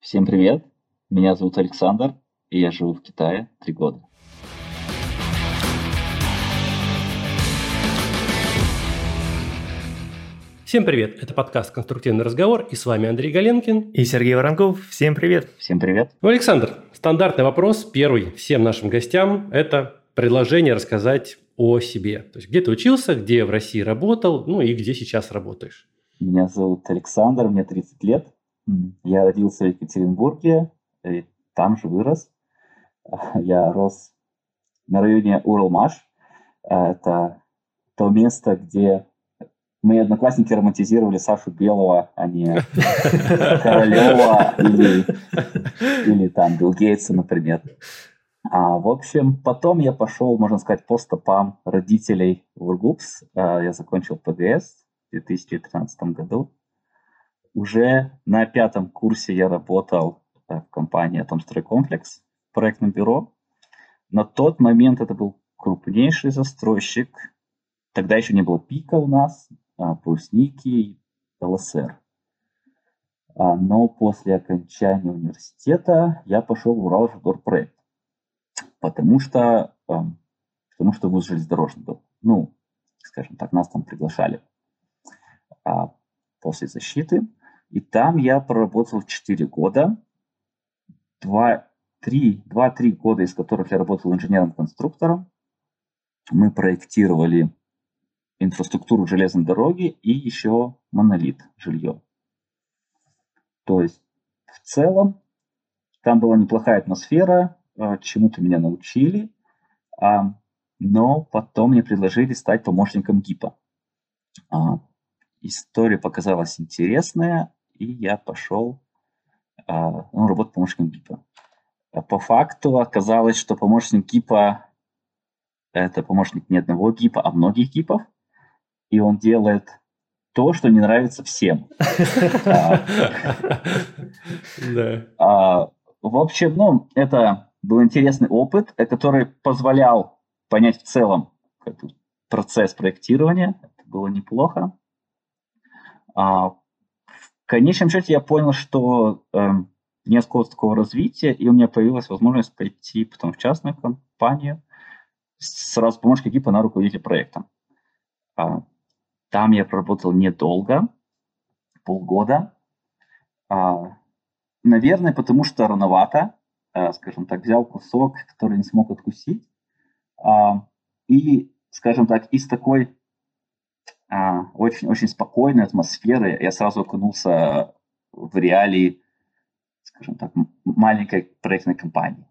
Всем привет, меня зовут Александр, и я живу в Китае три года. Всем привет, это подкаст «Конструктивный разговор» и с вами Андрей Галенкин и Сергей Воронков. Всем привет. Всем привет. Ну, Александр, стандартный вопрос, первый всем нашим гостям – это предложение рассказать о себе. То есть, где ты учился, где в России работал, ну и где сейчас работаешь. Меня зовут Александр, мне 30 лет. Я родился в Екатеринбурге, и там же вырос. Я рос на районе Уралмаш. Это то место, где мои одноклассники романтизировали Сашу Белого, а не Королева или, или там Билл Гейтса, например. А, в общем, потом я пошел, можно сказать, по стопам родителей в Ургупс. А, я закончил ПГС в 2013 году. Уже на пятом курсе я работал э, в компании в проектном бюро. На тот момент это был крупнейший застройщик. Тогда еще не было пика у нас, а, плюс Ники, ЛСР. А, но после окончания университета я пошел в Уралждорпроект, потому что, потому что вуз железнодорожный был. Ну, скажем так, нас там приглашали а, после защиты. И там я проработал 4 года, 2-3 года из которых я работал инженером-конструктором. Мы проектировали инфраструктуру железной дороги и еще монолит жилье. То есть в целом там была неплохая атмосфера, а, чему-то меня научили, а, но потом мне предложили стать помощником ГИПа. А, история показалась интересная, и я пошел а, ну, работать помощником ГИПа. А по факту оказалось, что помощник ГИПа – это помощник не одного ГИПа, а многих ГИПов, и он делает то, что не нравится всем. А, в общем, ну, это был интересный опыт, который позволял понять в целом процесс проектирования. Это было неплохо конечном счете я понял, что э, нет какого-то такого развития, и у меня появилась возможность пойти потом в частную компанию, сразу помощник экипа на руководителя проекта. А, там я проработал недолго, полгода. А, наверное, потому что рановато, а, скажем так, взял кусок, который не смог откусить. А, и, скажем так, из такой очень-очень а, спокойной атмосферы. Я сразу окунулся в реалии, скажем так, маленькой проектной компании.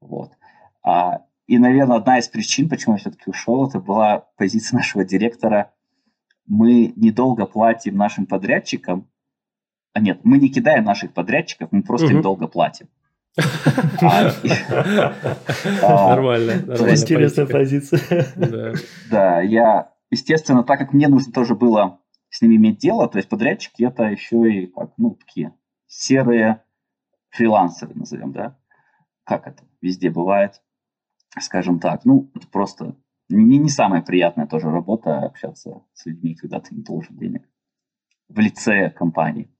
Вот. А, и, наверное, одна из причин, почему я все-таки ушел, это была позиция нашего директора. Мы недолго платим нашим подрядчикам. А нет, мы не кидаем наших подрядчиков, мы просто им долго платим. А, нормально. Интересная позиция. Да, я естественно, так как мне нужно тоже было с ними иметь дело, то есть подрядчики это еще и как, ну, такие серые фрилансеры, назовем, да? Как это везде бывает, скажем так. Ну, это просто не, не самая приятная тоже работа общаться с людьми, когда ты не должен денег в лице компании.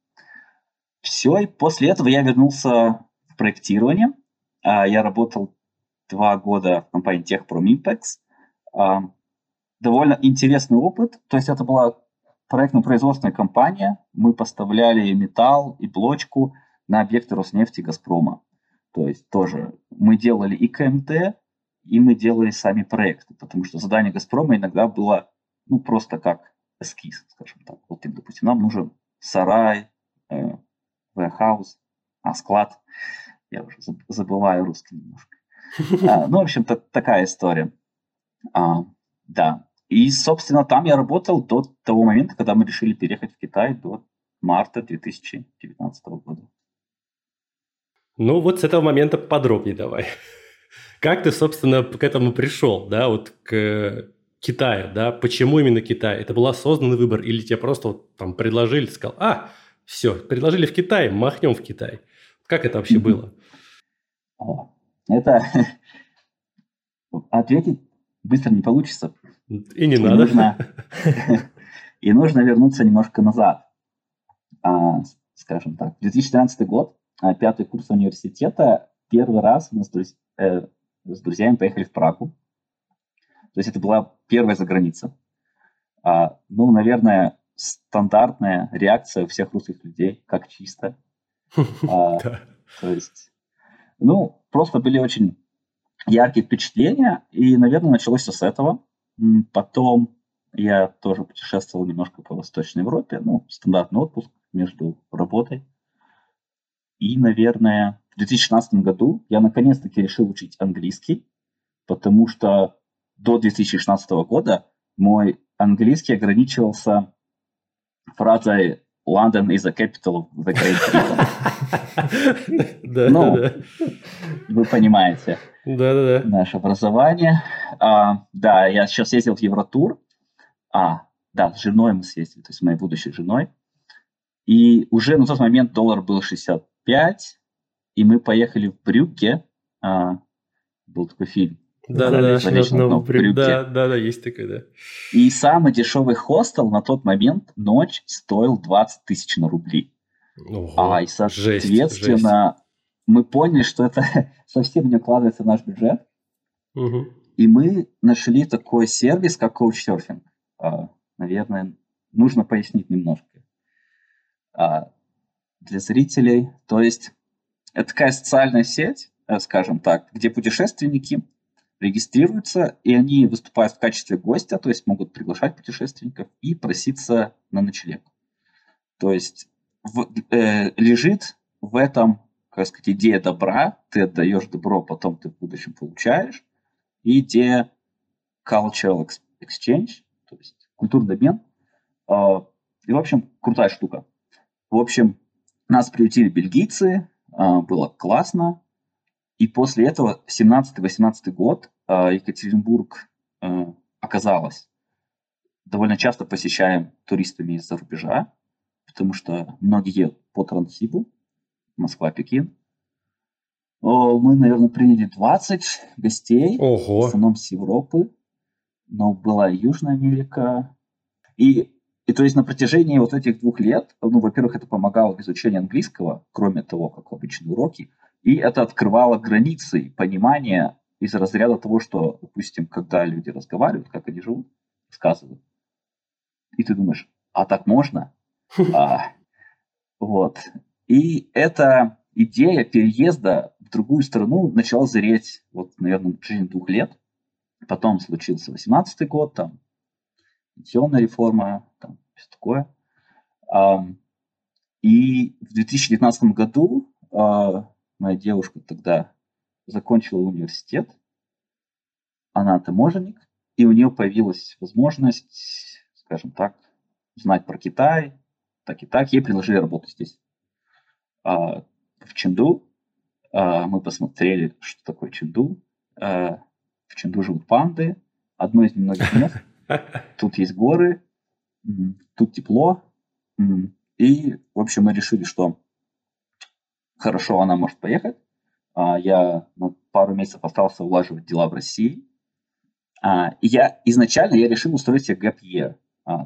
Все, и после этого я вернулся в проектирование. А, я работал два года в компании Techprom Impex довольно интересный опыт. То есть это была проектно-производственная компания. Мы поставляли металл и блочку на объекты Роснефти и Газпрома. То есть тоже мы делали и КМТ, и мы делали сами проекты, потому что задание Газпрома иногда было ну, просто как эскиз, скажем так. Вот им, допустим, нам нужен сарай, э, warehouse, а склад. Я уже забываю русский немножко. А, ну, в общем-то, такая история. А, да. И, собственно, там я работал до того момента, когда мы решили переехать в Китай, до марта 2019 года. Ну, вот с этого момента подробнее давай. Как ты, собственно, к этому пришел, да, вот к Китаю, да? Почему именно Китай? Это был осознанный выбор или тебе просто вот там предложили, сказал, а, все, предложили в Китай, махнем в Китай. Как это вообще было? Это ответить быстро не получится, и не и надо. Нужно, и нужно вернуться немножко назад. А, скажем так, 2013 год, а, пятый курс университета, первый раз мы с, друз... э, с друзьями поехали в Прагу. То есть это была первая заграница. А, ну, наверное, стандартная реакция у всех русских людей, как чисто. А, то есть, ну, просто были очень яркие впечатления, и, наверное, началось все с этого. Потом я тоже путешествовал немножко по Восточной Европе, ну, стандартный отпуск между работой. И, наверное, в 2016 году я наконец-таки решил учить английский, потому что до 2016 года мой английский ограничивался фразой London is the capital of the Great Britain. Ну, вы понимаете. Да, да, да. Наше образование. А, да, я сейчас ездил в Евротур. А, да, с женой мы съездили, то есть с моей будущей женой. И уже на тот момент доллар был 65, и мы поехали в Брюгге. А, был такой фильм да, да, да, да, брюки. да, да, да, есть такое, да. И самый дешевый хостел на тот момент ночь стоил 20 тысяч на рубли. Ого, а, и соответственно, жесть, жесть. Мы поняли, что это совсем не укладывается в наш бюджет. Угу. И мы нашли такой сервис, как коуч-серфинг. А, наверное, нужно пояснить немножко. А, для зрителей, то есть это такая социальная сеть, э, скажем так, где путешественники регистрируются, и они выступают в качестве гостя, то есть могут приглашать путешественников и проситься на ночлег. То есть в, э, лежит в этом, как сказать, идея добра, ты отдаешь добро, потом ты в будущем получаешь, и идея cultural exchange, то есть культурный обмен. Э, и, в общем, крутая штука. В общем, нас приютили бельгийцы, э, было классно, и после этого, 17-18 год, а, Екатеринбург а, оказалось довольно часто посещаем туристами из-за рубежа, потому что многие едут по Транссибу, Москва-Пекин. Мы, наверное, приняли 20 гостей, Ого. в основном с Европы, но была и Южная Америка. И, и то есть на протяжении вот этих двух лет, ну, во-первых, это помогало в изучении английского, кроме того, как обычные уроки, и это открывало границы понимания из разряда того, что, допустим, когда люди разговаривают, как они живут, рассказывают, и ты думаешь, а так можно? А, вот. И эта идея переезда в другую страну начала зреть, вот, наверное, в течение двух лет. Потом случился 18 год, там, пенсионная реформа, там, все такое. И в 2019 году а, моя девушка тогда закончила университет, она таможенник, и у нее появилась возможность, скажем так, знать про Китай, так и так. Ей предложили работу здесь. А, в Ченду а, мы посмотрели, что такое Ченду. А, в Ченду живут панды, одно из немногих мест. Тут есть горы, тут тепло. И, в общем, мы решили, что хорошо, она может поехать. Я на пару месяцев остался улаживать дела в России. И я изначально я решил устроить себе gap year.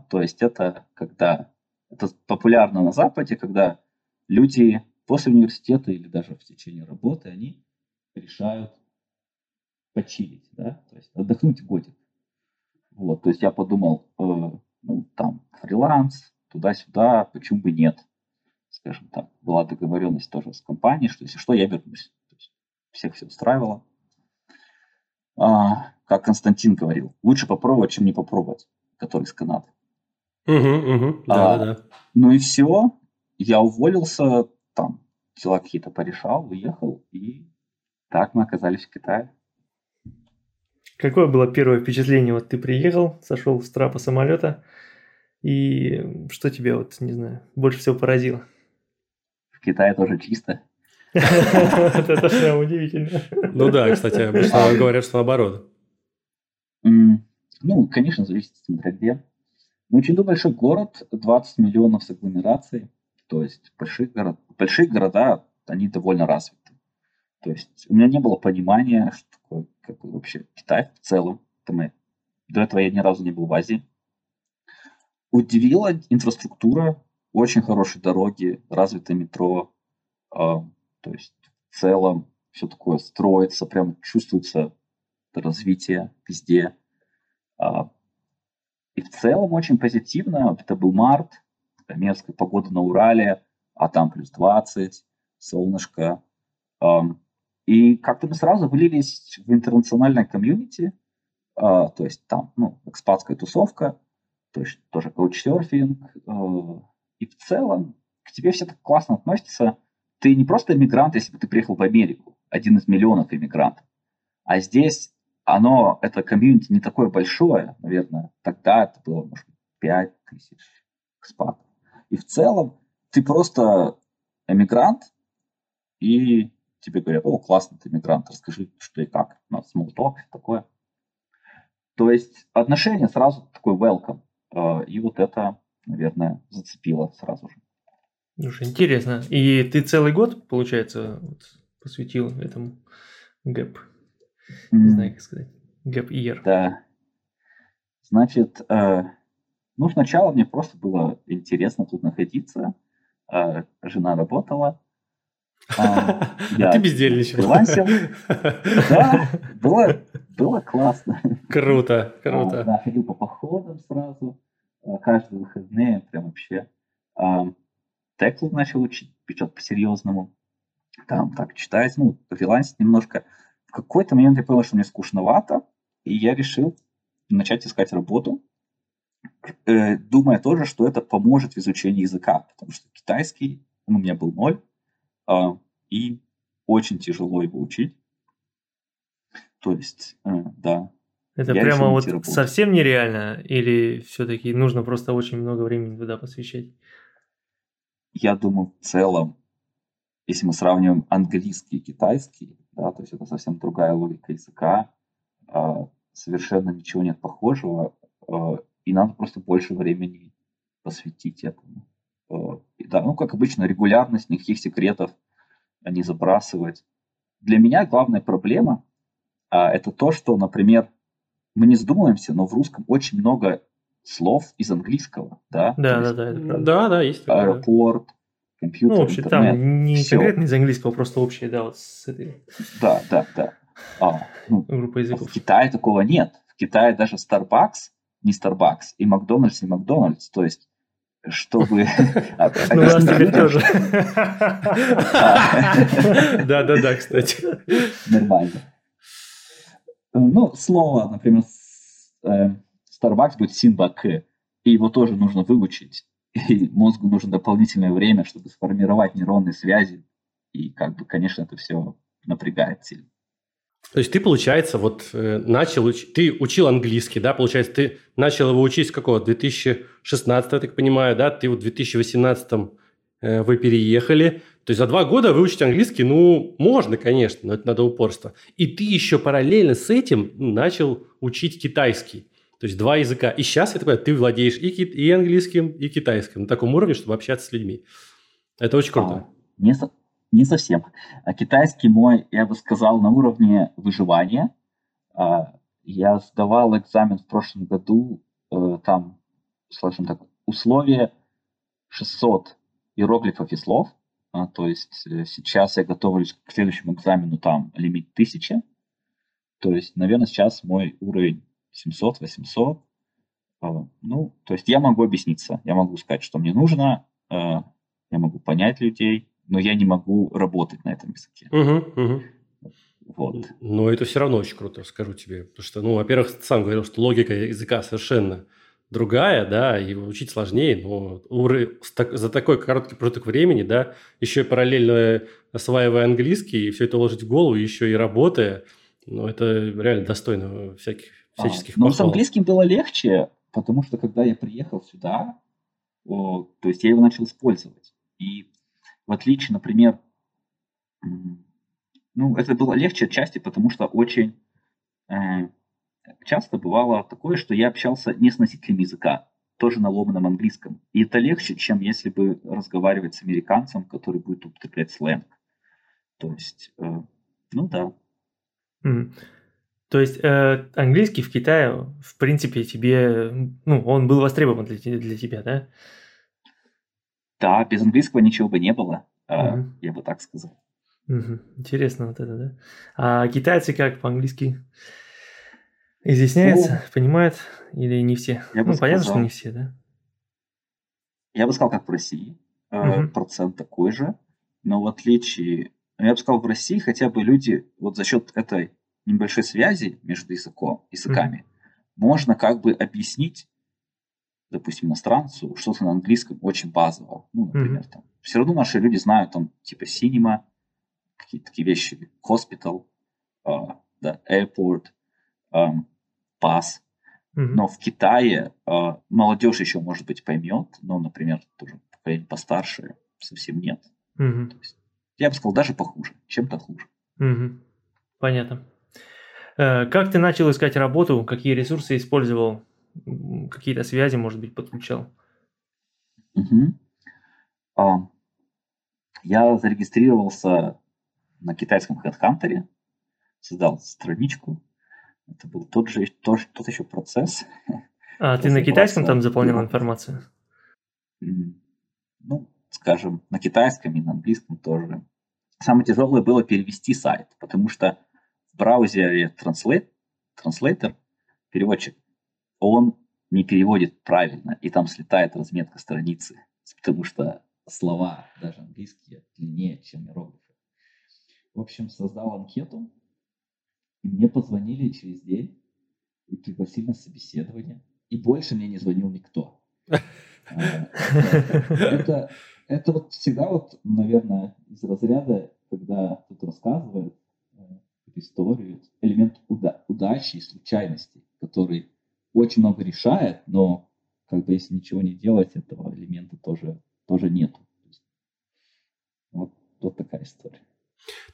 То есть это когда это популярно на Западе, когда люди после университета или даже в течение работы они решают почилить, да, то есть отдохнуть годик. Вот, то есть я подумал, э, ну, там, фриланс, туда-сюда, почему бы нет скажем так, была договоренность тоже с компанией, что если что, я вернусь. То есть всех все устраивало. А, как Константин говорил, лучше попробовать, чем не попробовать, который из Канады. Угу, угу, да, а, да. Ну и все, я уволился, там дела какие-то порешал, уехал, и так мы оказались в Китае. Какое было первое впечатление? Вот ты приехал, сошел с трапа самолета, и что тебя, вот, не знаю, больше всего поразило? Китае тоже чисто. Это прям удивительно. Ну да, кстати, обычно говорят, что наоборот. Ну, конечно, зависит, смотря где. Ну, Ченду большой город, 20 миллионов с агломерацией. То есть большие, город, большие города, они довольно развиты. То есть у меня не было понимания, что такое как вообще Китай в целом. Там, до этого я ни разу не был в Азии. Удивила инфраструктура, очень хорошие дороги, развитое метро, э, То есть в целом все такое строится, прям чувствуется развитие везде. А, и в целом очень позитивно. Это был март, мерзкая погода на Урале, а там плюс 20, солнышко. И как-то мы сразу влились в интернациональное комьюнити, а, то есть там, ну, экспатская тусовка, то есть тоже коучсерфинг. А, и в целом к тебе все так классно относятся. Ты не просто иммигрант, если бы ты приехал в Америку, один из миллионов иммигрантов. А здесь оно, это комьюнити не такое большое, наверное, тогда это было, может быть, 5 тысяч экспатов. И в целом ты просто эмигрант, и тебе говорят, о, классно, ты эмигрант, расскажи, что и как. У нас talk, такое. То есть отношения сразу такой welcome. А, и вот это, наверное, зацепило сразу же. Слушай, интересно. И ты целый год, получается, вот, посвятил этому гэп? Не знаю, как сказать. Гэп year. Да. Значит, э, ну, сначала мне просто было интересно тут находиться. Э, жена работала. А, ты бездельничал. Да, было, было классно. Круто, круто. А, да, ходил по походам сразу. А, каждые выходные прям вообще. Теклу начал учить, печет по-серьезному. Там так читать, ну, фрилансить немножко. В какой-то момент я понял, что мне скучновато, и я решил начать искать работу. Э, думая тоже, что это поможет в изучении языка, потому что китайский у меня был ноль, а, и очень тяжело его учить. То есть, э, да. Это прямо вот совсем нереально, или все-таки нужно просто очень много времени туда посвящать? Я думаю, в целом, если мы сравниваем английский и китайский, да, то есть это совсем другая логика языка, а, совершенно ничего нет похожего, а, и надо просто больше времени посвятить этому. Э, да, ну, как обычно, регулярность, никаких секретов не забрасывать. Для меня главная проблема а, это то, что, например, мы не задумываемся, но в русском очень много слов из английского, да? Да, да, да, это правда. Да, да, есть. Аэропорт, компьютер, Ну, вообще интернет, там не все. конкретно из английского, просто общее, да, вот с этой... Да, да, да. А, ну, Группа языков. В Китае такого нет. В Китае даже Starbucks не Starbucks, и Макдональдс не Макдональдс. То есть, чтобы... Ну, у нас теперь тоже. Да-да-да, кстати. Нормально. Ну, слово, например, э, Starbucks будет Синбак, и его тоже нужно выучить. И мозгу нужно дополнительное время, чтобы сформировать нейронные связи. И, как бы, конечно, это все напрягает сильно. То есть ты, получается, вот э, начал учить, ты учил английский, да, получается, ты начал его учить с какого? 2016, я так понимаю, да, ты в 2018 э, вы переехали. То есть за два года выучить английский, ну, можно, конечно, но это надо упорство. И ты еще параллельно с этим начал учить китайский. То есть два языка. И сейчас, я так понимаю, ты владеешь и, ки- и английским, и китайским на таком уровне, чтобы общаться с людьми. Это очень круто. А, не, не совсем. А китайский мой, я бы сказал, на уровне выживания. А, я сдавал экзамен в прошлом году, э, там, скажем так, условия 600 иероглифов и слов. А, то есть э, сейчас я готовлюсь к следующему экзамену, там лимит 1000. То есть, наверное, сейчас мой уровень 700-800. Ну, то есть я могу объясниться, я могу сказать, что мне нужно, я могу понять людей, но я не могу работать на этом языке. Угу, угу. Вот. Но это все равно очень круто, скажу тебе. Потому что, ну, во-первых, ты сам говорил, что логика языка совершенно другая, да, и учить сложнее, но за такой короткий промежуток времени, да, еще и параллельно осваивая английский, и все это ложить в голову, еще и работая, ну, это реально достойно всяких а, всяческих а, Но с английским было легче, потому что когда я приехал сюда, о, то есть я его начал использовать. И в отличие, например, ну, это было легче отчасти, потому что очень э, часто бывало такое, что я общался не с носителем языка, тоже на ломаном английском. И это легче, чем если бы разговаривать с американцем, который будет употреблять сленг. То есть, э, ну да. Mm. То есть э, английский в Китае, в принципе, тебе, ну, он был востребован для, для тебя, да? Да, без английского ничего бы не было, mm-hmm. я бы так сказал. Угу. Интересно вот это, да? А китайцы как по-английски изъясняются, ну, понимают или не все? Я ну, бы понятно, сказал, что не все, да? Я бы сказал, как в России. Угу. Процент такой же. Но в отличие... Я бы сказал, в России хотя бы люди вот за счет этой небольшой связи между языком, языками угу. можно как бы объяснить допустим, иностранцу, что-то на английском очень базово. Ну, например, mm-hmm. там. Все равно наши люди знают там типа cinema, какие-то такие вещи, hospital, uh, да, airport, um, pass. Mm-hmm. Но в Китае uh, молодежь еще, может быть, поймет, но, например, тоже поколение постарше совсем нет. Mm-hmm. То есть, я бы сказал, даже похуже, чем-то хуже. Mm-hmm. Понятно. Э, как ты начал искать работу? Какие ресурсы использовал? Какие-то связи, может быть, подключал? Угу. А, я зарегистрировался на китайском HeadHunter, создал страничку. Это был тот же тот, тот еще процесс. А ты на китайском там заполнял информацию? Ну, скажем, на китайском и на английском тоже. Самое тяжелое было перевести сайт, потому что в браузере Translate, Translator, переводчик, он не переводит правильно, и там слетает разметка страницы, потому что слова, даже английские, длиннее, чем иероглифы. В общем, создал анкету, и мне позвонили через день и пригласили на собеседование. И больше мне не звонил никто. А, это, это вот всегда вот, наверное, из разряда, когда кто-то рассказывает э, историю, элемент уда- удачи и случайности, который очень много решает, но как бы если ничего не делать, этого элемента тоже, тоже нету. Вот, вот такая история.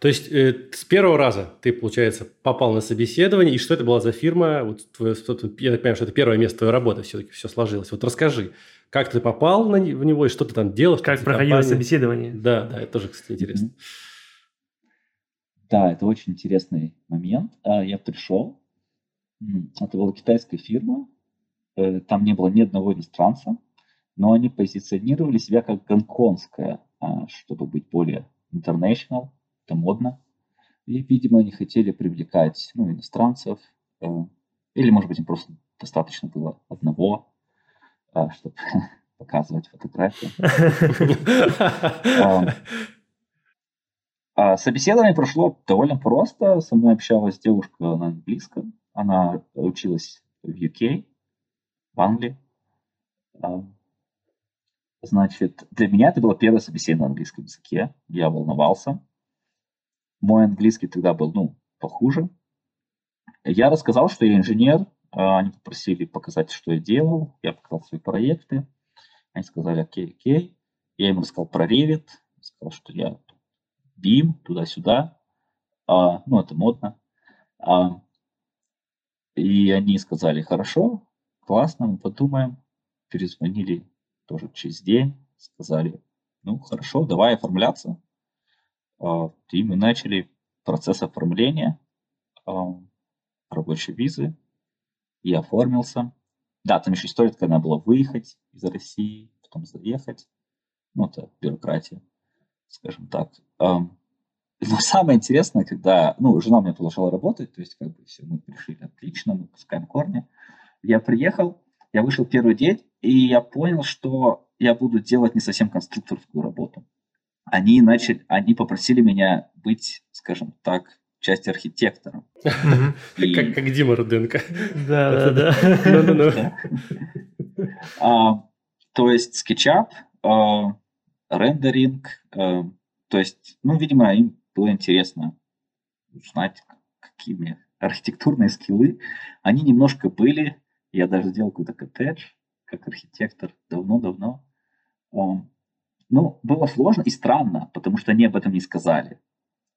То есть э, с первого раза ты, получается, попал на собеседование, и что это была за фирма? Вот твое, я понимаю, что это первое место твоей работы, все-таки все сложилось. Вот расскажи, как ты попал на, в него, и что ты там делал? Как проходило компании? собеседование? Да, да, это тоже, кстати, интересно. Да, это очень интересный момент. А, я пришел, это была китайская фирма, э, там не было ни одного иностранца, но они позиционировали себя как гонконгская, а, чтобы быть более international, это модно. И, видимо, они хотели привлекать ну, иностранцев, э, или, может быть, им просто достаточно было одного, а, чтобы показывать фотографии. А, собеседование прошло довольно просто. Со мной общалась девушка на английском. Она училась в UK, в Англии. А, значит, для меня это было первое собеседование на английском языке. Я волновался. Мой английский тогда был, ну, похуже. Я рассказал, что я инженер. А, они попросили показать, что я делал. Я показал свои проекты. Они сказали, окей, окей. Я им рассказал про Revit. Сказал, что я BIM, туда-сюда. А, ну, это модно. И они сказали, хорошо, классно, мы подумаем. Перезвонили тоже через день, сказали, ну хорошо, давай оформляться. А, и мы начали процесс оформления а, рабочей визы. И оформился. Да, там еще история такая, надо было выехать из России, потом заехать. Ну, это бюрократия, скажем так. Но самое интересное, когда, ну, жена у меня продолжала работать, то есть, как бы, все, мы решили, отлично, мы пускаем корни. Я приехал, я вышел первый день, и я понял, что я буду делать не совсем конструкторскую работу. Они начали, они попросили меня быть, скажем так, часть архитектора. Как Дима Руденко. Да, да, да. То есть SketchUp, а, рендеринг, а, то есть, ну, видимо, им было интересно узнать, какие у меня архитектурные скиллы. Они немножко были. Я даже сделал какой-то коттедж как архитектор давно-давно. Ну, было сложно и странно, потому что они об этом не сказали.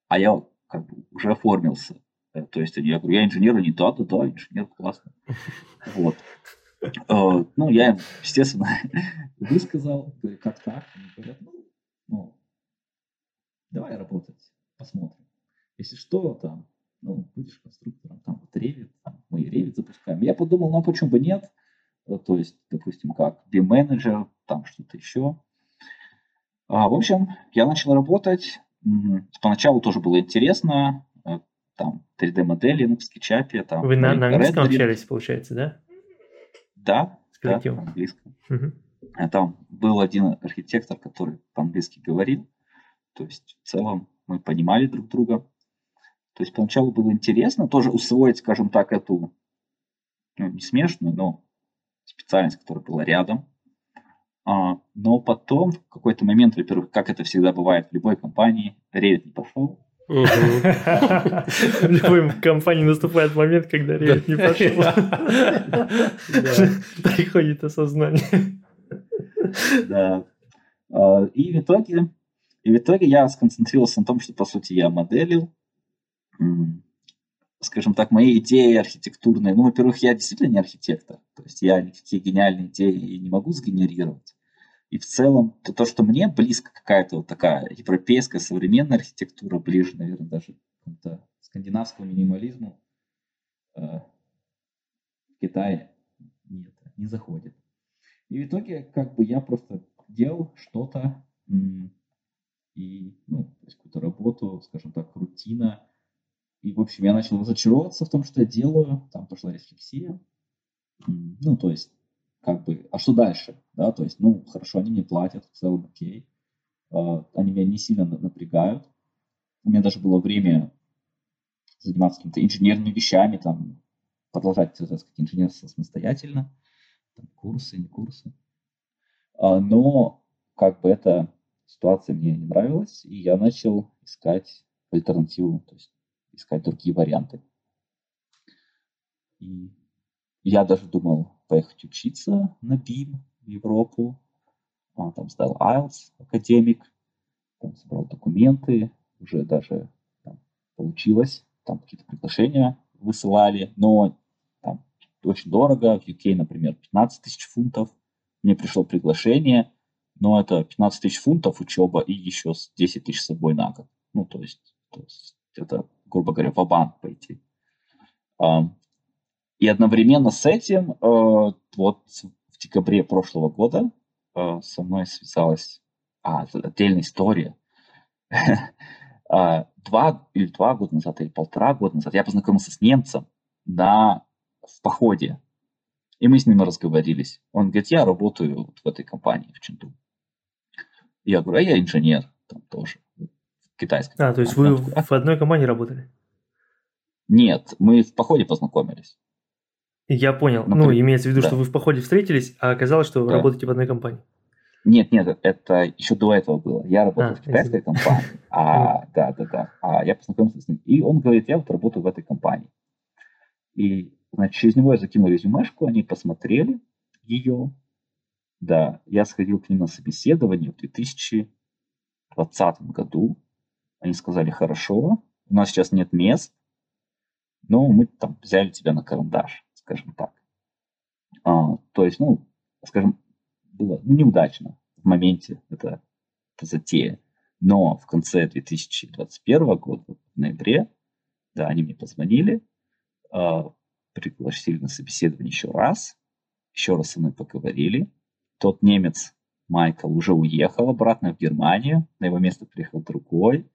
А я как бы уже оформился. Э, то есть я говорю, я инженер, они да, да, да, инженер, классно. Вот. Э, ну, я им, естественно, высказал, как так? Они говорят, ну, ну давай работать посмотрим. Если что, там, ну, будешь конструктором, там, вот Revit, там, мы Revit запускаем. Я подумал, ну, а почему бы нет? Э, то есть, допустим, как BIM-менеджер, там что-то еще. А, в общем, я начал работать, Поначалу тоже было интересно, э, там 3D-модели в скетчапе. Там, Вы на, на английском общались, получается, да? Да, да, по английскому. Угу. Там был один архитектор, который по-английски говорил. То есть в целом мы понимали друг друга. То есть поначалу было интересно тоже усвоить, скажем так, эту, ну, не смешную, но специальность, которая была рядом. А, но потом в какой-то момент, во-первых, как это всегда бывает в любой компании, Revit не пошел. В любой компании наступает момент, когда Revit не пошел. Приходит осознание. Да. А, и в итоге, и в итоге я сконцентрировался на том, что, по сути, я моделил, скажем так, мои идеи архитектурные. Ну, во-первых, я действительно не архитектор. То есть я никакие гениальные идеи не могу сгенерировать. И в целом, то, то что мне близко какая-то вот такая европейская современная архитектура, ближе, наверное, даже к скандинавскому минимализму, э, в Китае нет, не заходит. И в итоге, как бы я просто делал что-то и, ну, то есть какую-то работу, скажем так, рутина. И, в общем, я начал разочаровываться в том, что я делаю. Там пошла рефлексия. Ну, то есть, как бы, а что дальше? Да, то есть, ну, хорошо, они мне платят, в целом окей. А, они меня не сильно напрягают. У меня даже было время заниматься какими-то инженерными вещами, там, продолжать, сказать, инженерство самостоятельно там, курсы, не курсы. А, но как бы эта ситуация мне не нравилась, и я начал искать альтернативу, то есть искать другие варианты. И я даже думал поехать учиться на BIM в Европу. А, там сдал IELTS, академик, там собрал документы, уже даже там, получилось, там какие-то приглашения высылали, но очень дорого. В UK, например, 15 тысяч фунтов. Мне пришло приглашение, но это 15 тысяч фунтов учеба и еще 10 тысяч с собой на год. Ну, то есть, то есть это, грубо говоря, в банк пойти. И одновременно с этим, э, вот в декабре прошлого года э, со мной связалась а, отдельная история. А, два или два года назад, или полтора года назад я познакомился с немцем на в походе. И мы с ним разговорились. Он говорит, я работаю вот в этой компании в Ченду. Я говорю, а я инженер там тоже. В китайской. А, то есть вы в одной компании работали? Нет, мы в походе познакомились. Я понял. Например, ну, имеется в виду, да. что вы в походе встретились, а оказалось, что вы да. работаете в одной компании. Нет, нет, это еще до этого было. Я работал а, в китайской это... компании. А, да, да, да. А я познакомился с ним. И он говорит, я вот работаю в этой компании. И Значит, через него я закинул резюмешку, они посмотрели ее. Да, я сходил к ним на собеседование в 2020 году. Они сказали, хорошо, у нас сейчас нет мест, но мы там взяли тебя на карандаш, скажем так. А, то есть, ну, скажем, было ну, неудачно в моменте это, это затея. Но в конце 2021 года, в ноябре, да, они мне позвонили, а, пригласили на собеседование еще раз, еще раз со мной поговорили. Тот немец Майкл уже уехал обратно в Германию, на его место приехал другой.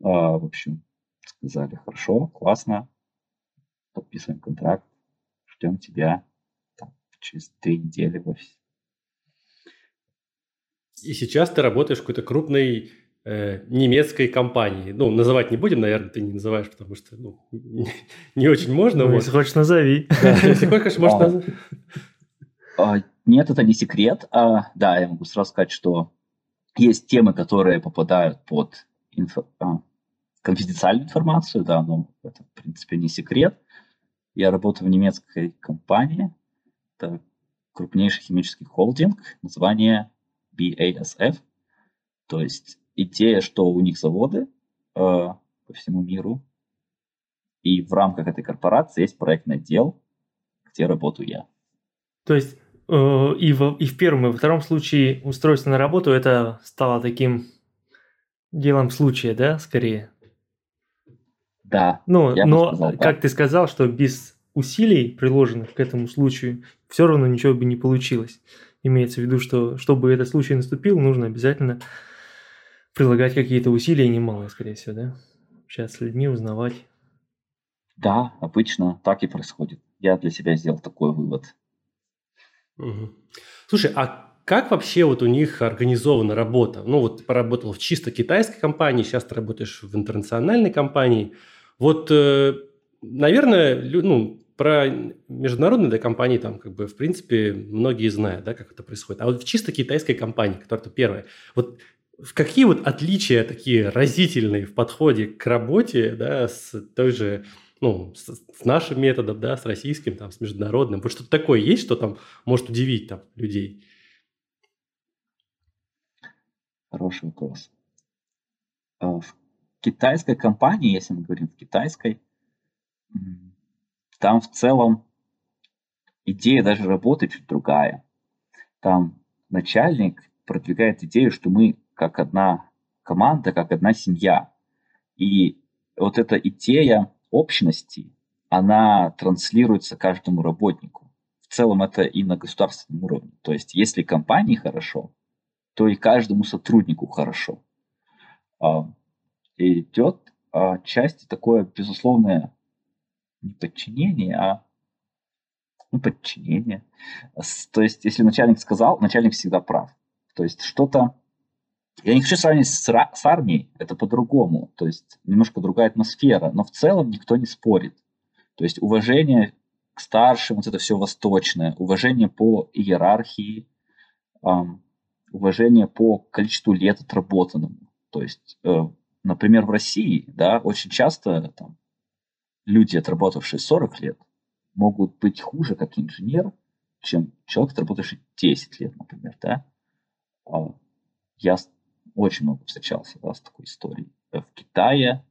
А, в общем, сказали, хорошо, классно, подписываем контракт, ждем тебя там, через три недели в офисе. И сейчас ты работаешь в какой-то крупной э, немецкой компании. Ну, называть не будем, наверное, ты не называешь, потому что ну, не, очень можно. Ну, вот. Если хочешь, назови. Да, если хочешь, можешь а, назвать. Нет, это не секрет. А, да, я могу сразу сказать, что есть темы, которые попадают под инфо, а, конфиденциальную информацию, да, но это, в принципе, не секрет. Я работаю в немецкой компании, это крупнейший химический холдинг, название BASF, то есть идея, что у них заводы э, по всему миру, и в рамках этой корпорации есть проектный отдел, где работаю я. То есть и, в, и в первом, и во втором случае устройство на работу это стало таким делом случая, да, скорее? Да. Ну, но, сказал, как ты сказал, что без усилий, приложенных к этому случаю, все равно ничего бы не получилось. Имеется в виду, что чтобы этот случай наступил, нужно обязательно прилагать какие-то усилия немалые, скорее всего, да? Общаться с людьми, узнавать. Да, обычно так и происходит. Я для себя сделал такой вывод. Угу. Слушай, а как вообще вот у них организована работа? Ну вот поработал в чисто китайской компании, сейчас ты работаешь в интернациональной компании. Вот, э, наверное, ну, про международные да, компании там как бы в принципе многие знают, да, как это происходит. А вот в чисто китайской компании, которая первая, вот какие вот отличия такие разительные в подходе к работе, да, с той же, ну, с, с нашим методом, да, с российским, там, с международным? Вот что-то такое есть, что там может удивить там людей? Хороший вопрос. А, в китайской компании, если мы говорим в китайской, там в целом идея даже работы чуть другая. Там начальник продвигает идею, что мы как одна команда, как одна семья. И вот эта идея общности, она транслируется каждому работнику. В целом это и на государственном уровне. То есть если компании хорошо, то и каждому сотруднику хорошо. А, и идет отчасти такое безусловное не подчинение, а ну, подчинение. То есть, если начальник сказал, начальник всегда прав. То есть, что-то я не хочу сравнивать с, с армией, это по-другому, то есть немножко другая атмосфера, но в целом никто не спорит. То есть уважение к старшим, вот это все восточное, уважение по иерархии, эм, уважение по количеству лет отработанному. То есть, э, например, в России, да, очень часто там, люди, отработавшие 40 лет, могут быть хуже как инженер, чем человек, отработавший 10 лет, например, да. А, я очень много встречался да, с такой историей. Э, в Китае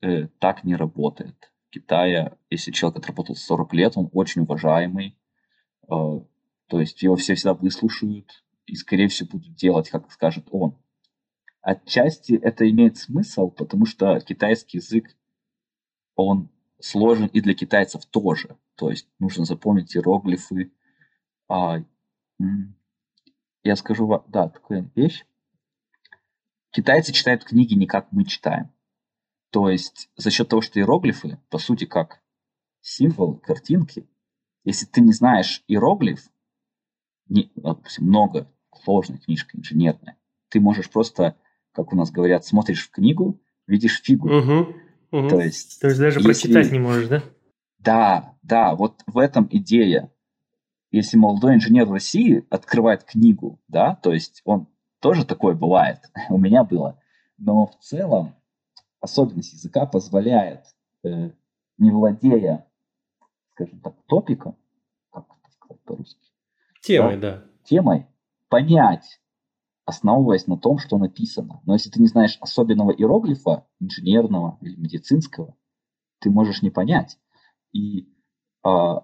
э, так не работает. В Китае, если человек отработал 40 лет, он очень уважаемый, э, то есть его все всегда выслушают и, скорее всего, будут делать, как скажет он. Отчасти это имеет смысл, потому что китайский язык, он сложен и для китайцев тоже. То есть нужно запомнить иероглифы. А, я скажу да, такая вещь. Китайцы читают книги не как мы читаем. То есть за счет того, что иероглифы, по сути, как символ, картинки, если ты не знаешь иероглиф, не, допустим, много, сложная книжка, инженерная, ты можешь просто, как у нас говорят, смотришь в книгу, видишь фигу. Угу, угу. То есть, То есть даже если... прочитать не можешь, да? Да, да, вот в этом идея. Если молодой инженер в России открывает книгу, да, то есть он тоже такое бывает. У меня было. Но в целом особенность языка позволяет, э, не владея, скажем так, топиком, как это сказать по-русски? Темой, да, да. Темой, понять, основываясь на том, что написано. Но если ты не знаешь особенного иероглифа, инженерного или медицинского, ты можешь не понять. И э,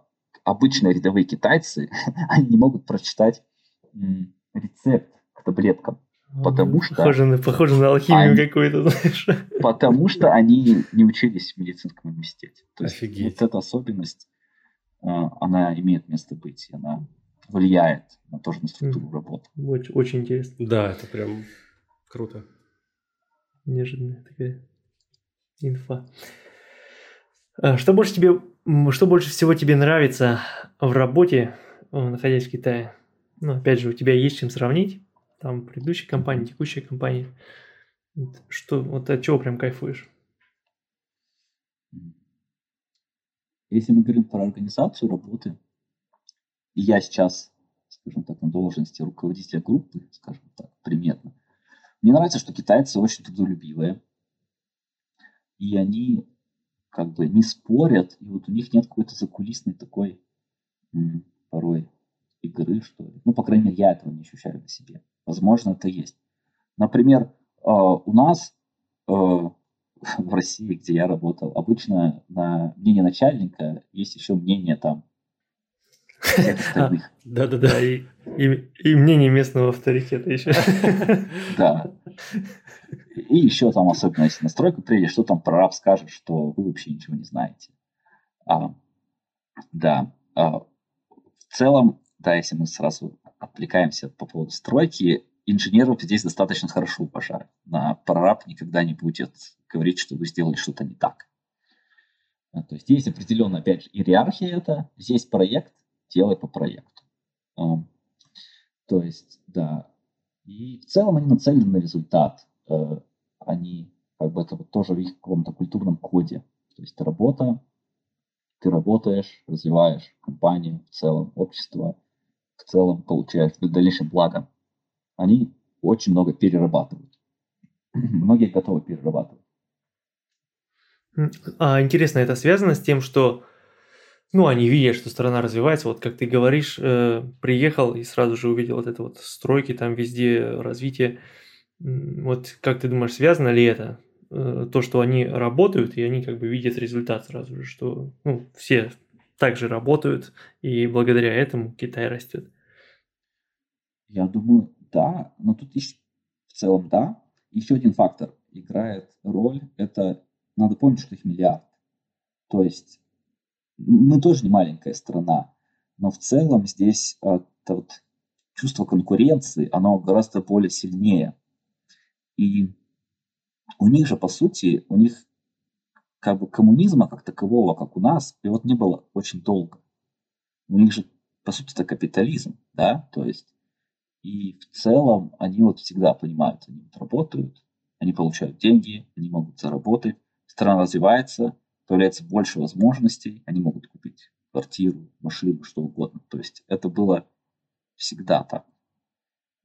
обычные рядовые китайцы, они не могут прочитать м, рецепт к таблеткам. Потому что... Похоже на, похоже на алхимию они, какую-то, знаешь. Потому что они не учились в медицинском университете. То Офигеть. есть вот эта особенность, а, она имеет место быть, она влияет на тоже на структуру работы. Очень, очень интересно. Да, это прям круто. Неожиданная такая инфа. А что больше тебе, что больше всего тебе нравится в работе, находясь в Китае? Ну, опять же, у тебя есть чем сравнить там предыдущей компании, текущей компании. Что, вот от чего прям кайфуешь? Если мы говорим про организацию работы, и я сейчас, скажем так, на должности руководителя группы, скажем так, примерно, мне нравится, что китайцы очень трудолюбивые, и они как бы не спорят, и вот у них нет какой-то закулисной такой порой игры, что ли. Ну, по крайней мере, я этого не ощущаю на себе. Возможно, это есть. Например, э, у нас э, в России, где я работал, обычно на мнение начальника есть еще мнение там Да-да-да, и, и, и мнение местного авторитета еще. Да. И еще там, особенно если на стройку приедешь, что там прораб скажет, что вы вообще ничего не знаете. А, да. А, в целом, да, если мы сразу отвлекаемся по поводу стройки, инженеров здесь достаточно хорошо уважают. На прораб никогда не будет говорить, что вы сделали что-то не так. А, то есть есть определенная, опять же, иерархия это. Здесь проект, делай по проекту. То есть, да. И в целом они нацелены на результат. Э, они, как бы это вот тоже в их каком-то культурном коде. То есть работа, ты работаешь, развиваешь компанию, в целом общество, в целом получаешь в дальнейшем благо они очень много перерабатывают. Многие готовы перерабатывать. А интересно, это связано с тем, что ну, они видят, что страна развивается, вот как ты говоришь, э, приехал и сразу же увидел вот это вот стройки там везде, развитие. Вот как ты думаешь, связано ли это? Э, то, что они работают, и они как бы видят результат сразу же, что ну, все также работают, и благодаря этому Китай растет. Я думаю, да, но тут еще в целом да. Еще один фактор играет роль, это надо помнить, что их миллиард. То есть мы тоже не маленькая страна, но в целом здесь а, это вот чувство конкуренции, оно гораздо более сильнее. И у них же, по сути, у них как бы коммунизма как такового, как у нас, и вот не было очень долго. У них же, по сути, это капитализм, да, то есть и в целом они вот всегда понимают, они вот работают, они получают деньги, они могут заработать, страна развивается, появляется больше возможностей, они могут купить квартиру, машину, что угодно. То есть это было всегда так.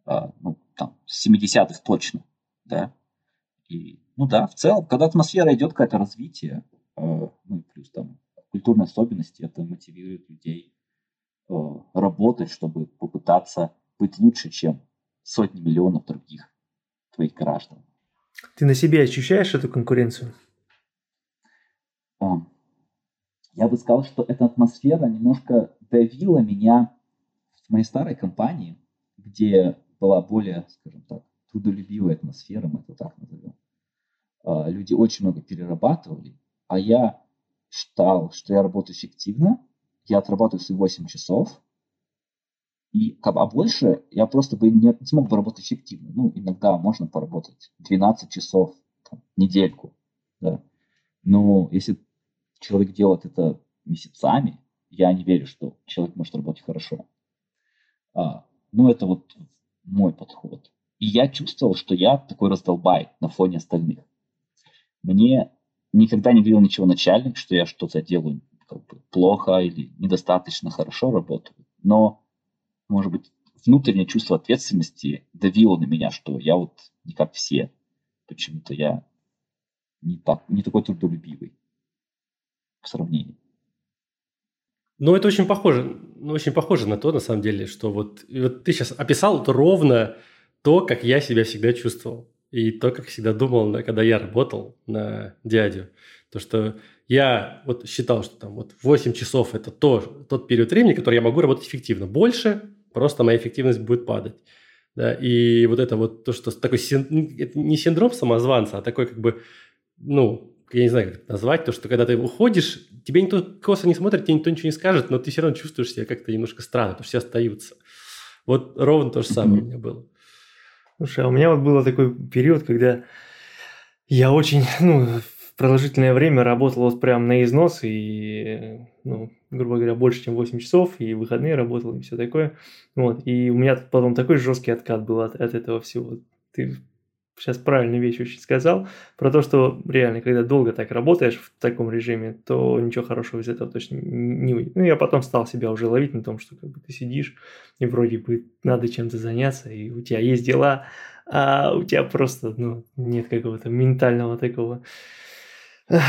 А, ну, там, с 70-х точно, да. И, ну да, в целом, когда атмосфера идет какое-то развитие, э, ну и плюс там культурные особенности, это мотивирует людей э, работать, чтобы попытаться быть лучше, чем сотни миллионов других твоих граждан. Ты на себе ощущаешь эту конкуренцию? Я бы сказал, что эта атмосфера немножко давила меня в моей старой компании, где была более, скажем так, трудолюбивая атмосфера, мы это так назовем. А, люди очень много перерабатывали, а я считал, что я работаю эффективно, я отрабатываю свои 8 часов, и, а больше я просто бы не смог бы работать эффективно. Ну, иногда можно поработать 12 часов, там, недельку, да. Но если человек делает это месяцами, я не верю, что человек может работать хорошо. А, ну, это вот мой подход. И я чувствовал, что я такой раздолбай на фоне остальных. Мне никогда не говорил ничего начальник, что я что-то делаю как бы плохо или недостаточно хорошо работаю. Но может быть, внутреннее чувство ответственности давило на меня, что я вот не как все. Почему-то я не, так, не такой трудолюбивый в сравнении. Ну, это очень похоже, ну, очень похоже на то, на самом деле, что вот, вот ты сейчас описал ровно то, как я себя всегда чувствовал. И то, как всегда думал, когда я работал на дядю. То, что я вот считал, что там вот 8 часов – это то, тот период времени, который я могу работать эффективно. Больше просто моя эффективность будет падать. Да, и вот это вот то, что такой, это не синдром самозванца, а такой как бы, ну, я не знаю, как это назвать, то, что когда ты уходишь, тебе никто косо не смотрит, тебе никто ничего не скажет, но ты все равно чувствуешь себя как-то немножко странно, потому что все остаются. Вот ровно то же самое у меня было. Слушай, а у меня вот был такой период, когда я очень, ну, продолжительное время работал вот прям на износ и, ну, грубо говоря, больше, чем 8 часов, и выходные работал, и все такое. Вот, и у меня потом такой жесткий откат был от, от этого всего. Ты сейчас правильную вещь очень сказал, про то, что реально, когда долго так работаешь в таком режиме, то ничего хорошего из этого точно не выйдет. Ну, я потом стал себя уже ловить на том, что как бы ты сидишь, и вроде бы надо чем-то заняться, и у тебя есть дела, а у тебя просто, ну, нет какого-то ментального такого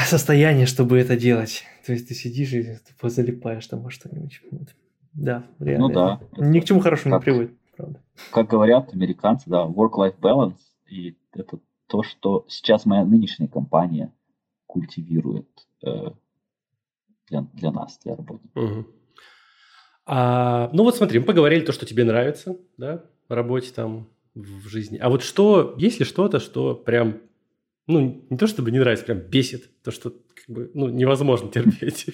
состояние, чтобы это делать. То есть ты сидишь и тупо залипаешь там во что-нибудь. Вот. Да, реально. Ну да. Ни к чему хорошему как, не приводит, правда. Как говорят американцы, да, work-life balance, и это то, что сейчас моя нынешняя компания культивирует э, для, для нас, для работы. Угу. А, ну вот смотри, мы поговорили то, что тебе нравится, да, в работе там, в жизни. А вот что, есть ли что-то, что прям ну, не то чтобы не нравится, прям бесит, то, что как бы, ну, невозможно терпеть.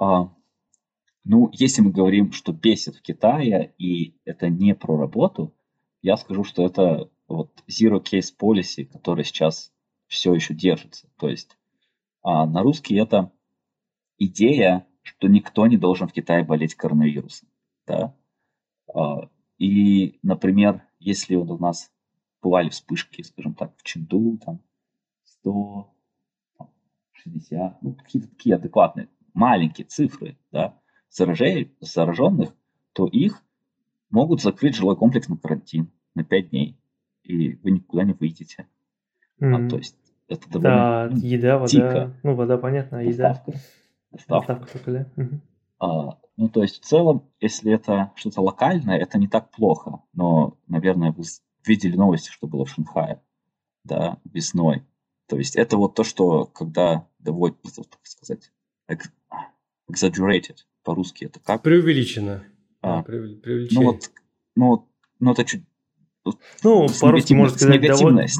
А, Ну, если мы говорим, что бесит в Китае, и это не про работу, я скажу, что это вот Zero Case Policy, который сейчас все еще держится. То есть а на русский это идея, что никто не должен в Китае болеть коронавирусом. Да? А, и, например, если вот у нас бывали вспышки, скажем так, в Ченду, там 100, 60, ну, какие-то такие адекватные, маленькие цифры, да, заражей, зараженных, то их могут закрыть жилой комплекс на карантин на 5 дней, и вы никуда не выйдете. Mm-hmm. А, то есть это довольно да, ну, еда, вода, дико. ну вода понятно, а еда. Доставка. Доставка только, да. Угу. А, ну, то есть в целом, если это что-то локальное, это не так плохо. Но, наверное, вы видели новости, что было в Шанхае, да, весной. То есть это вот то, что когда доводит, так сказать, exaggerated по-русски это как? Преувеличено. А. Ну вот, ну вот, ну это чуть ну, по-русски можно сказать,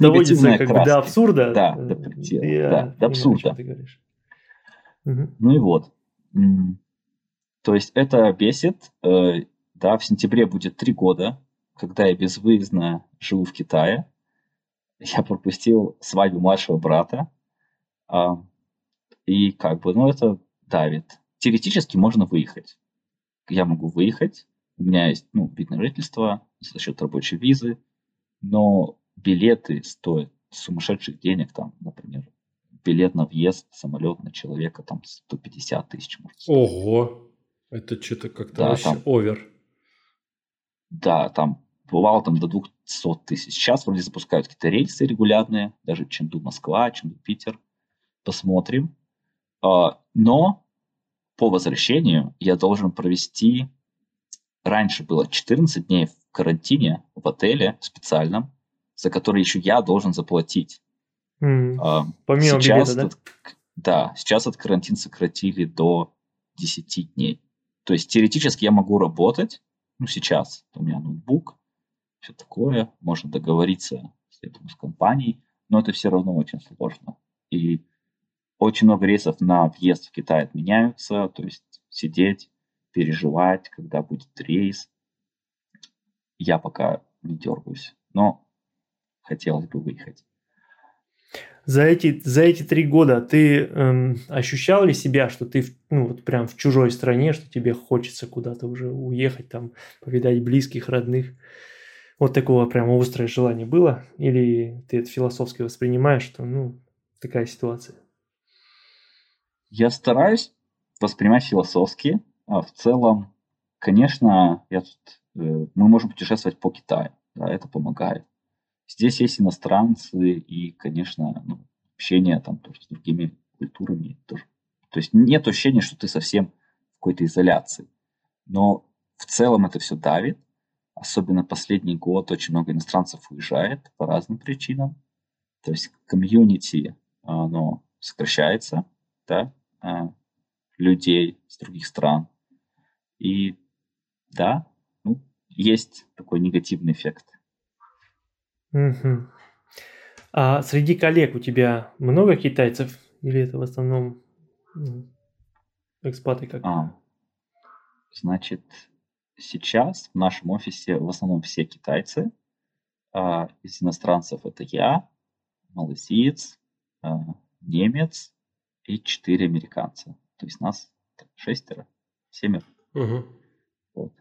доводится как бы до абсурда. Да, до предела, Я да, до абсурда. Угу. Ну и вот. То есть это бесит. Э, да, в сентябре будет три года, когда я безвыездно живу в Китае. Я пропустил свадьбу младшего брата. А, и как бы, ну это давит. Теоретически можно выехать. Я могу выехать, у меня есть ну, вид на жительство за счет рабочей визы, но билеты стоят сумасшедших денег, там, например, билет на въезд самолет на человека там 150 тысяч. Может, Ого! Это что-то как-то да, вообще там, овер. Да, там бывало там до 200 тысяч. Сейчас вроде запускают какие-то рейсы регулярные, даже Ченду-Москва, Ченду-Питер. Посмотрим. А, но по возвращению я должен провести раньше было 14 дней в карантине в отеле специальном, за который еще я должен заплатить. Mm. А, Помимо сейчас билета, да? да, сейчас этот карантин сократили до 10 дней. То есть теоретически я могу работать, ну сейчас у меня ноутбук, все такое, можно договориться с, этим, с компанией, но это все равно очень сложно. И очень много рейсов на въезд в Китай отменяются, то есть сидеть переживать, когда будет рейс. Я пока не дергаюсь, но хотелось бы выехать. За эти, за эти три года ты эм, ощущал ли себя, что ты ну, вот прям в чужой стране, что тебе хочется куда-то уже уехать, там, повидать близких, родных? Вот такого прям острое желание было? Или ты это философски воспринимаешь, что, ну, такая ситуация? Я стараюсь воспринимать философски, а в целом, конечно, я тут, э, мы можем путешествовать по Китаю, да, это помогает. Здесь есть иностранцы и, конечно, ну, общение там тоже с другими культурами тоже. То есть нет ощущения, что ты совсем в какой-то изоляции. Но в целом это все давит. Особенно последний год очень много иностранцев уезжает по разным причинам. То есть комьюнити, оно сокращается, да, людей с других стран. И да, ну, есть такой негативный эффект. Угу. А среди коллег у тебя много китайцев? Или это в основном ну, экспаты как? А, значит, сейчас в нашем офисе в основном все китайцы. А из иностранцев это я, малазиец, а, немец и четыре американца. То есть нас шестеро, семеро. Угу. Вот.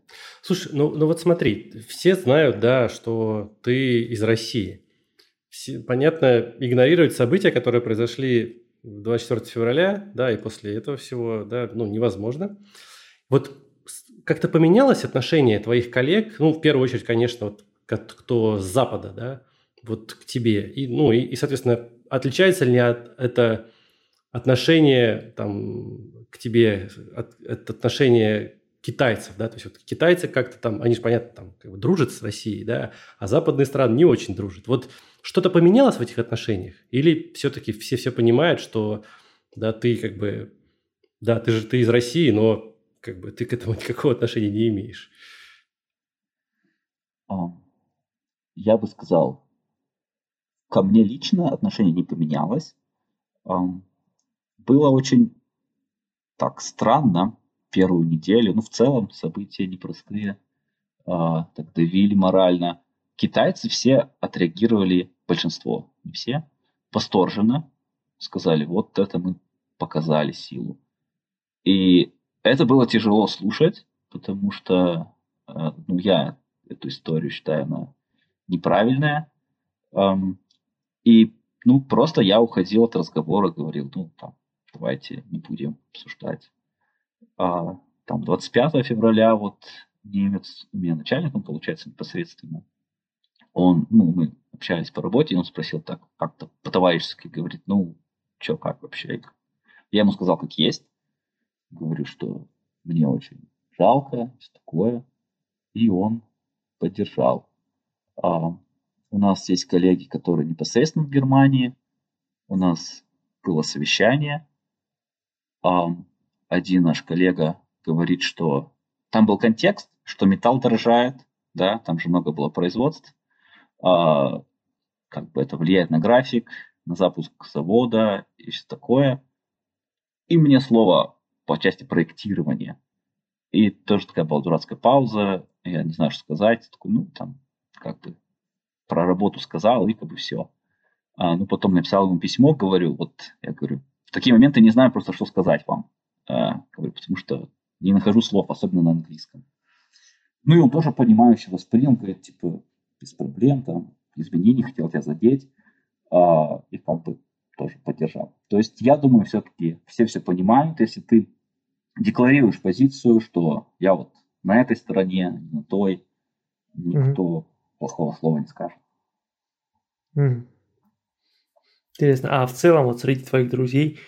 Слушай, ну, ну вот смотри, все знают, да, что ты из России. Все, понятно, игнорировать события, которые произошли 24 февраля, да, и после этого всего, да, ну, невозможно. Вот как-то поменялось отношение твоих коллег, ну, в первую очередь, конечно, вот кто с Запада, да, вот к тебе, и, ну, и, и соответственно, отличается ли от, это отношение там, к тебе, от, от отношение китайцев, да, то есть вот китайцы как-то там, они же, понятно, там как бы дружат с Россией, да, а западные страны не очень дружат. Вот что-то поменялось в этих отношениях? Или все-таки все все понимают, что, да, ты как бы, да, ты же ты из России, но как бы ты к этому никакого отношения не имеешь? Я бы сказал, ко мне лично отношение не поменялось. Было очень так странно, первую неделю. Ну, в целом, события непростые. А, так давили морально. Китайцы все отреагировали, большинство, не все, восторженно. Сказали, вот это мы показали силу. И это было тяжело слушать, потому что а, ну, я эту историю считаю она неправильная. И ну, просто я уходил от разговора, говорил, ну, там, давайте не будем обсуждать. А, там 25 февраля вот немец, у меня начальником, получается, непосредственно, он, ну, мы общались по работе, и он спросил так, как-то по-товарищески, говорит, ну, что, как вообще? Я ему сказал, как есть. Говорю, что мне очень жалко, все такое. И он поддержал. А, у нас есть коллеги, которые непосредственно в Германии. У нас было совещание. А, один наш коллега говорит, что там был контекст, что металл дорожает, да, там же много было производств. А, как бы это влияет на график, на запуск завода и все такое. И мне слово по части проектирования. И тоже такая была дурацкая пауза. Я не знаю, что сказать. Такой, ну, там, как бы про работу сказал, и как бы все. А, ну, потом написал ему письмо, говорю, вот, я говорю, в такие моменты не знаю просто, что сказать вам. Говорю, потому что не нахожу слов, особенно на английском. Ну, и он тоже понимающе воспринял, говорит, типа, без проблем, там, извини, не хотел тебя задеть. А, и как бы тоже поддержал. То есть я думаю, все-таки все все понимают, если ты декларируешь позицию, что я вот на этой стороне, на той, никто mm-hmm. плохого слова не скажет. Mm. Интересно. А в целом, вот среди твоих друзей,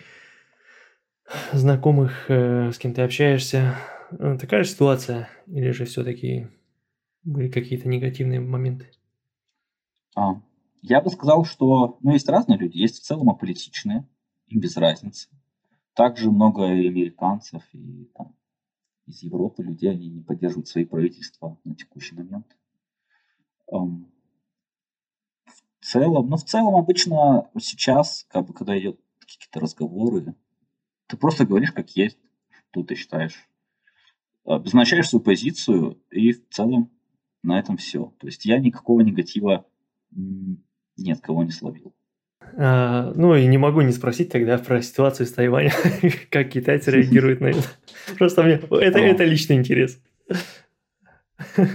знакомых, э, с кем ты общаешься, э, такая же ситуация? Или же все-таки были какие-то негативные моменты? А, я бы сказал, что ну, есть разные люди. Есть в целом аполитичные, им без разницы. Также много американцев и там, из Европы людей, они не поддерживают свои правительства на текущий момент. Целом, ну в целом обычно сейчас, как бы, когда идет какие-то разговоры, ты просто говоришь как есть, что ты считаешь. Обозначаешь свою позицию, и в целом на этом все. То есть я никакого негатива нет, кого не словил. А, ну и не могу не спросить тогда про ситуацию с Тайванем, как китайцы реагируют на это. Просто мне это, это личный интерес.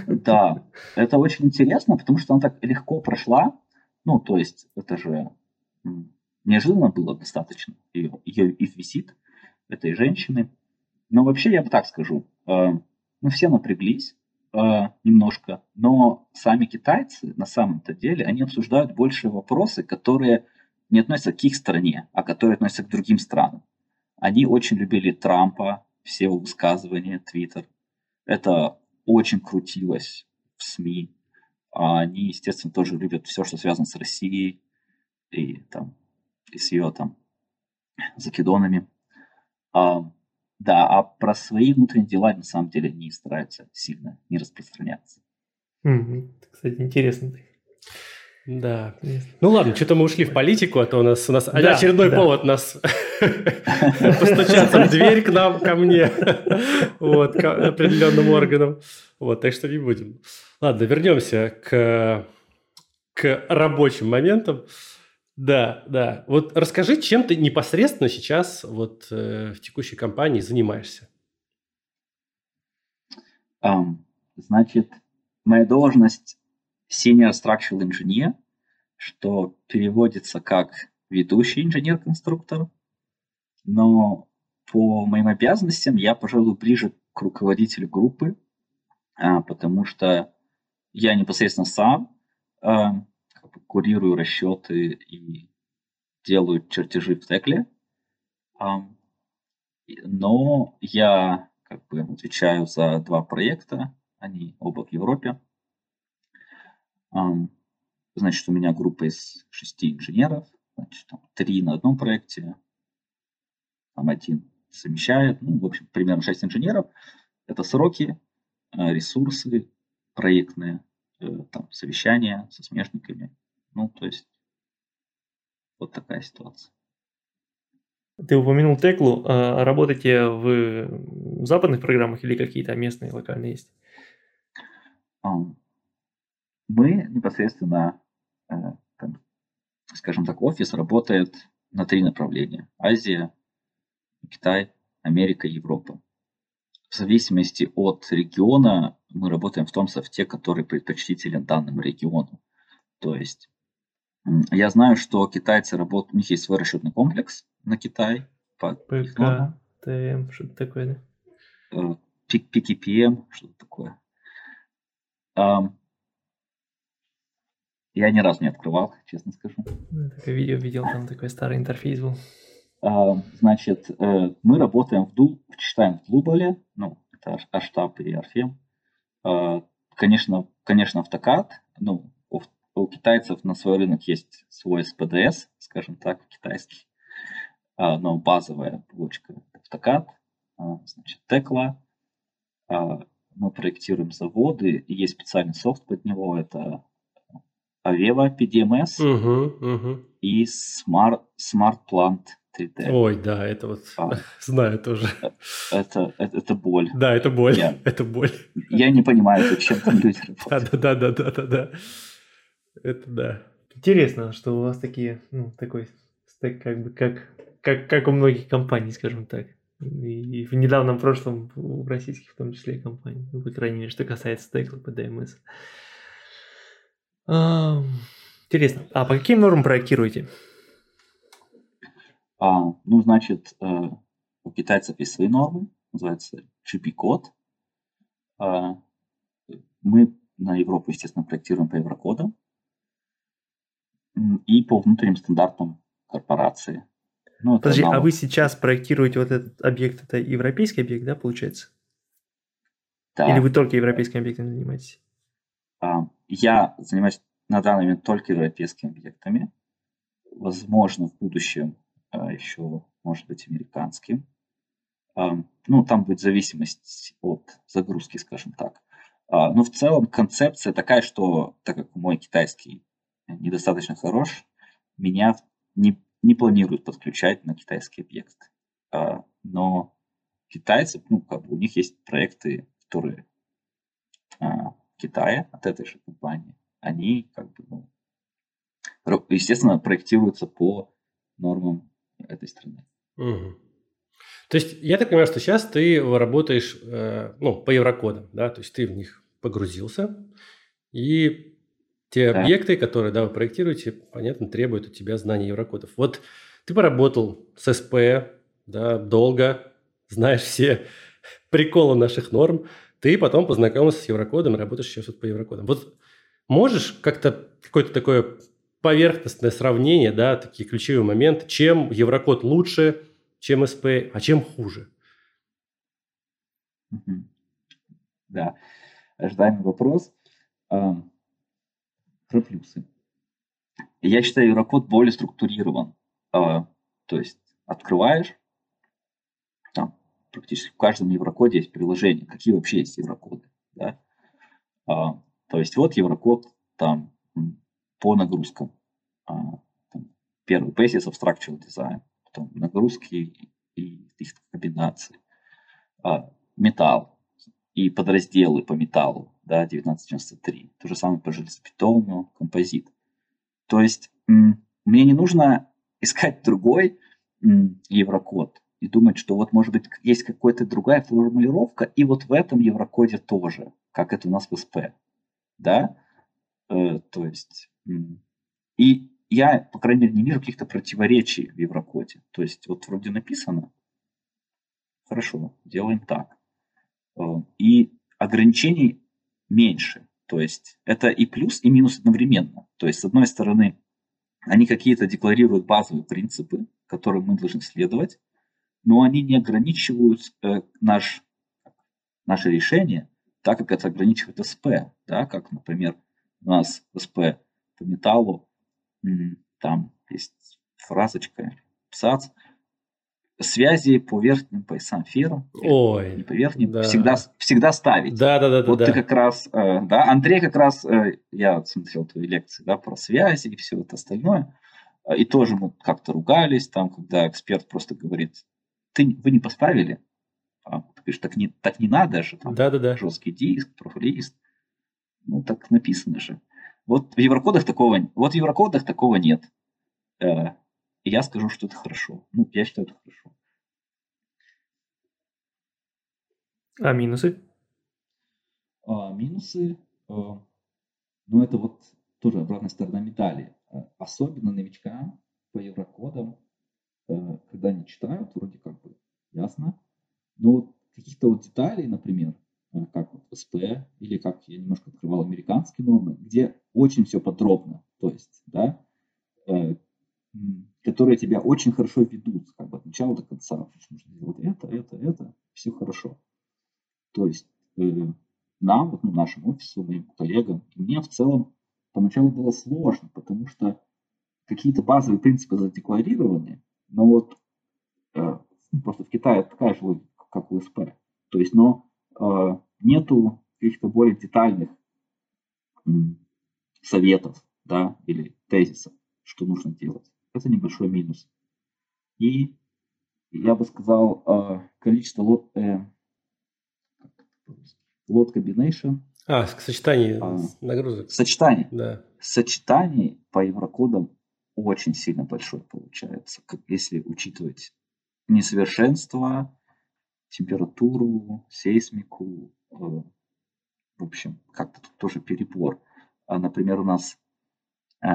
Да, это очень интересно, потому что она так легко прошла. Ну, то есть, это же неожиданно было достаточно. Ее, ее и висит этой женщины. Но вообще, я бы так скажу, э, мы все напряглись, э, немножко, но сами китайцы на самом-то деле, они обсуждают больше вопросы, которые не относятся к их стране, а которые относятся к другим странам. Они очень любили Трампа, все его высказывания, Твиттер. Это очень крутилось в СМИ. А они, естественно, тоже любят все, что связано с Россией и, там, и с ее там закидонами. А, да, а про свои внутренние дела на самом деле не стараются сильно не распространяться. Mm-hmm. Кстати, интересно. Да. Ну ладно, что-то мы ушли в политику, а то у нас, у нас да, очередной да. повод нас постучаться в дверь к нам, ко мне, вот, к определенным органам. Вот, так что не будем. Ладно, вернемся к, к рабочим моментам. Да, да. Вот расскажи, чем ты непосредственно сейчас вот э, в текущей компании занимаешься? Um, значит, моя должность senior structural engineer, что переводится как ведущий инженер-конструктор, но по моим обязанностям я, пожалуй, ближе к руководителю группы, а, потому что я непосредственно сам а, курирую расчеты и делаю чертежи в Текле. Но я как бы отвечаю за два проекта, они оба в Европе. Значит, у меня группа из шести инженеров, значит, там, три на одном проекте, там один совмещает, ну, в общем, примерно шесть инженеров. Это сроки, э, ресурсы проектные, э, там, совещания со смежниками, ну, то есть вот такая ситуация. Ты упомянул Теклу. А работаете в западных программах или какие-то местные, локальные есть? Мы непосредственно, э, там, скажем так, офис работает на три направления. Азия, Китай, Америка, Европа. В зависимости от региона мы работаем в том софте, который предпочтителен данному региону. То есть я знаю, что китайцы работают, у них есть свой расчетный комплекс на Китай. По ПК, ТМ, что-то такое, да? PKPM, что-то такое. Я ни разу не открывал, честно скажу. Такое видео видел, там такой старый интерфейс был. Значит, э, мы работаем в Дул, читаем в Дублале, ну, это Аштаб и Арфем. Конечно, конечно, автокад, ну, у, у китайцев на свой рынок есть свой СПДС, скажем так, китайский, но базовая блочка автокад, значит, Текла, мы проектируем заводы, есть специальный софт под него, это Aveva PDMS угу, угу. и Smart, Smart Plant 3D. Ой, да, это вот а, знаю тоже. Это, это, это боль. Да, это боль. Я, это боль. Я не понимаю, зачем там люди работают. Да, да, да, да, да, да. Это да. Интересно, что у вас такие, ну, такой стек, как бы, как, как, как у многих компаний, скажем так. И в недавнем прошлом у российских в том числе компаний, ну, по крайней мере, что касается стекла по DMS. А, интересно. А по каким нормам проектируете? А, ну, значит, э, у китайцев есть свои нормы, называется GP-код. А, мы на Европу, естественно, проектируем по еврокодам и по внутренним стандартам корпорации. Ну, Подожди, а вы сейчас проектируете вот этот объект, это европейский объект, да, получается? Да. Или вы только европейскими объектами занимаетесь? А, я занимаюсь на данный момент только европейскими объектами. Возможно, в будущем а, еще, может быть, американским. А, ну, там будет зависимость от загрузки, скажем так. Но в целом концепция такая, что так как мой китайский недостаточно хорош, меня не, не планируют подключать на китайский объект. Но китайцы, ну, как бы у них есть проекты, которые Китая, от этой же компании, они как бы, ну, естественно, проектируются по нормам этой страны. Угу. То есть я так понимаю, что сейчас ты работаешь э, ну, по еврокодам, да, то есть ты в них погрузился, и те да. объекты, которые да, вы проектируете, понятно, требуют у тебя знания еврокодов. Вот ты поработал с СП, да, долго, знаешь все приколы наших норм, ты потом познакомился с Еврокодом работаешь сейчас вот по Еврокодам. Вот можешь как-то какое-то такое поверхностное сравнение, да, такие ключевые моменты, чем Еврокод лучше, чем СП, а чем хуже? Да, ожидаемый вопрос. Про плюсы. Я считаю, Еврокод более структурирован. А, то есть открываешь, практически в каждом еврокоде есть приложение. Какие вообще есть еврокоды? Да? А, то есть вот еврокод там по нагрузкам. А, там, первый Basis Structural Design, потом нагрузки и их комбинации. А, металл и подразделы по металлу, да, 1993. То же самое по железобетону, композит. То есть мне не нужно искать другой еврокод и думать, что вот может быть есть какая-то другая формулировка, и вот в этом еврокоде тоже, как это у нас в СП. Да? Э, то есть, и я, по крайней мере, не вижу каких-то противоречий в еврокоде. То есть, вот вроде написано, хорошо, делаем так. Э, и ограничений меньше. То есть, это и плюс, и минус одновременно. То есть, с одной стороны, они какие-то декларируют базовые принципы, которым мы должны следовать, но они не ограничивают э, наш, наше решение, так как это ограничивает СП, да, как, например, у нас СП по металлу, там есть фразочка, абзац, связи по верхним поясам ферм, Ой, не по верхним, да. всегда, всегда ставить. Да, да, да. Вот да, ты как раз, э, да, Андрей как раз, э, я смотрел твои лекции, да, про связи и все это остальное, И тоже мы как-то ругались, там, когда эксперт просто говорит, ты, вы не поставили, а, ты говоришь, так не, так не надо же, там, да, да, да. жесткий диск, профлист. Ну, так написано же. Вот в еврокодах такого, вот в еврокодах такого нет. Э, я скажу, что это хорошо. Ну, я считаю, это хорошо. А минусы? А, минусы, э, ну, это вот тоже обратная сторона медали. Э, особенно новичкам по еврокодам, когда они читают, вроде как бы ясно, но вот каких-то вот деталей, например, как вот СП, или как я немножко открывал американские нормы, где очень все подробно, то есть, да, которые тебя очень хорошо ведут, как бы от начала до конца. Нужно делать это, это, это, все хорошо. То есть э, нам, вот, ну, нашему офису, моим коллегам, и мне в целом поначалу было сложно, потому что какие-то базовые принципы задекларированы, но вот э, просто в Китае такая же логика, как у СП. То есть, но э, нету каких-то более детальных м, советов, да, или тезисов, что нужно делать. Это небольшой минус. И я бы сказал, э, количество лот, э, load combination. А, сочетание а, нагрузок. Сочетание. Да. Сочетание по еврокодам очень сильно большое получается, если учитывать несовершенство, температуру, сейсмику, э, в общем, как-то тут тоже перебор. А, например, у нас э,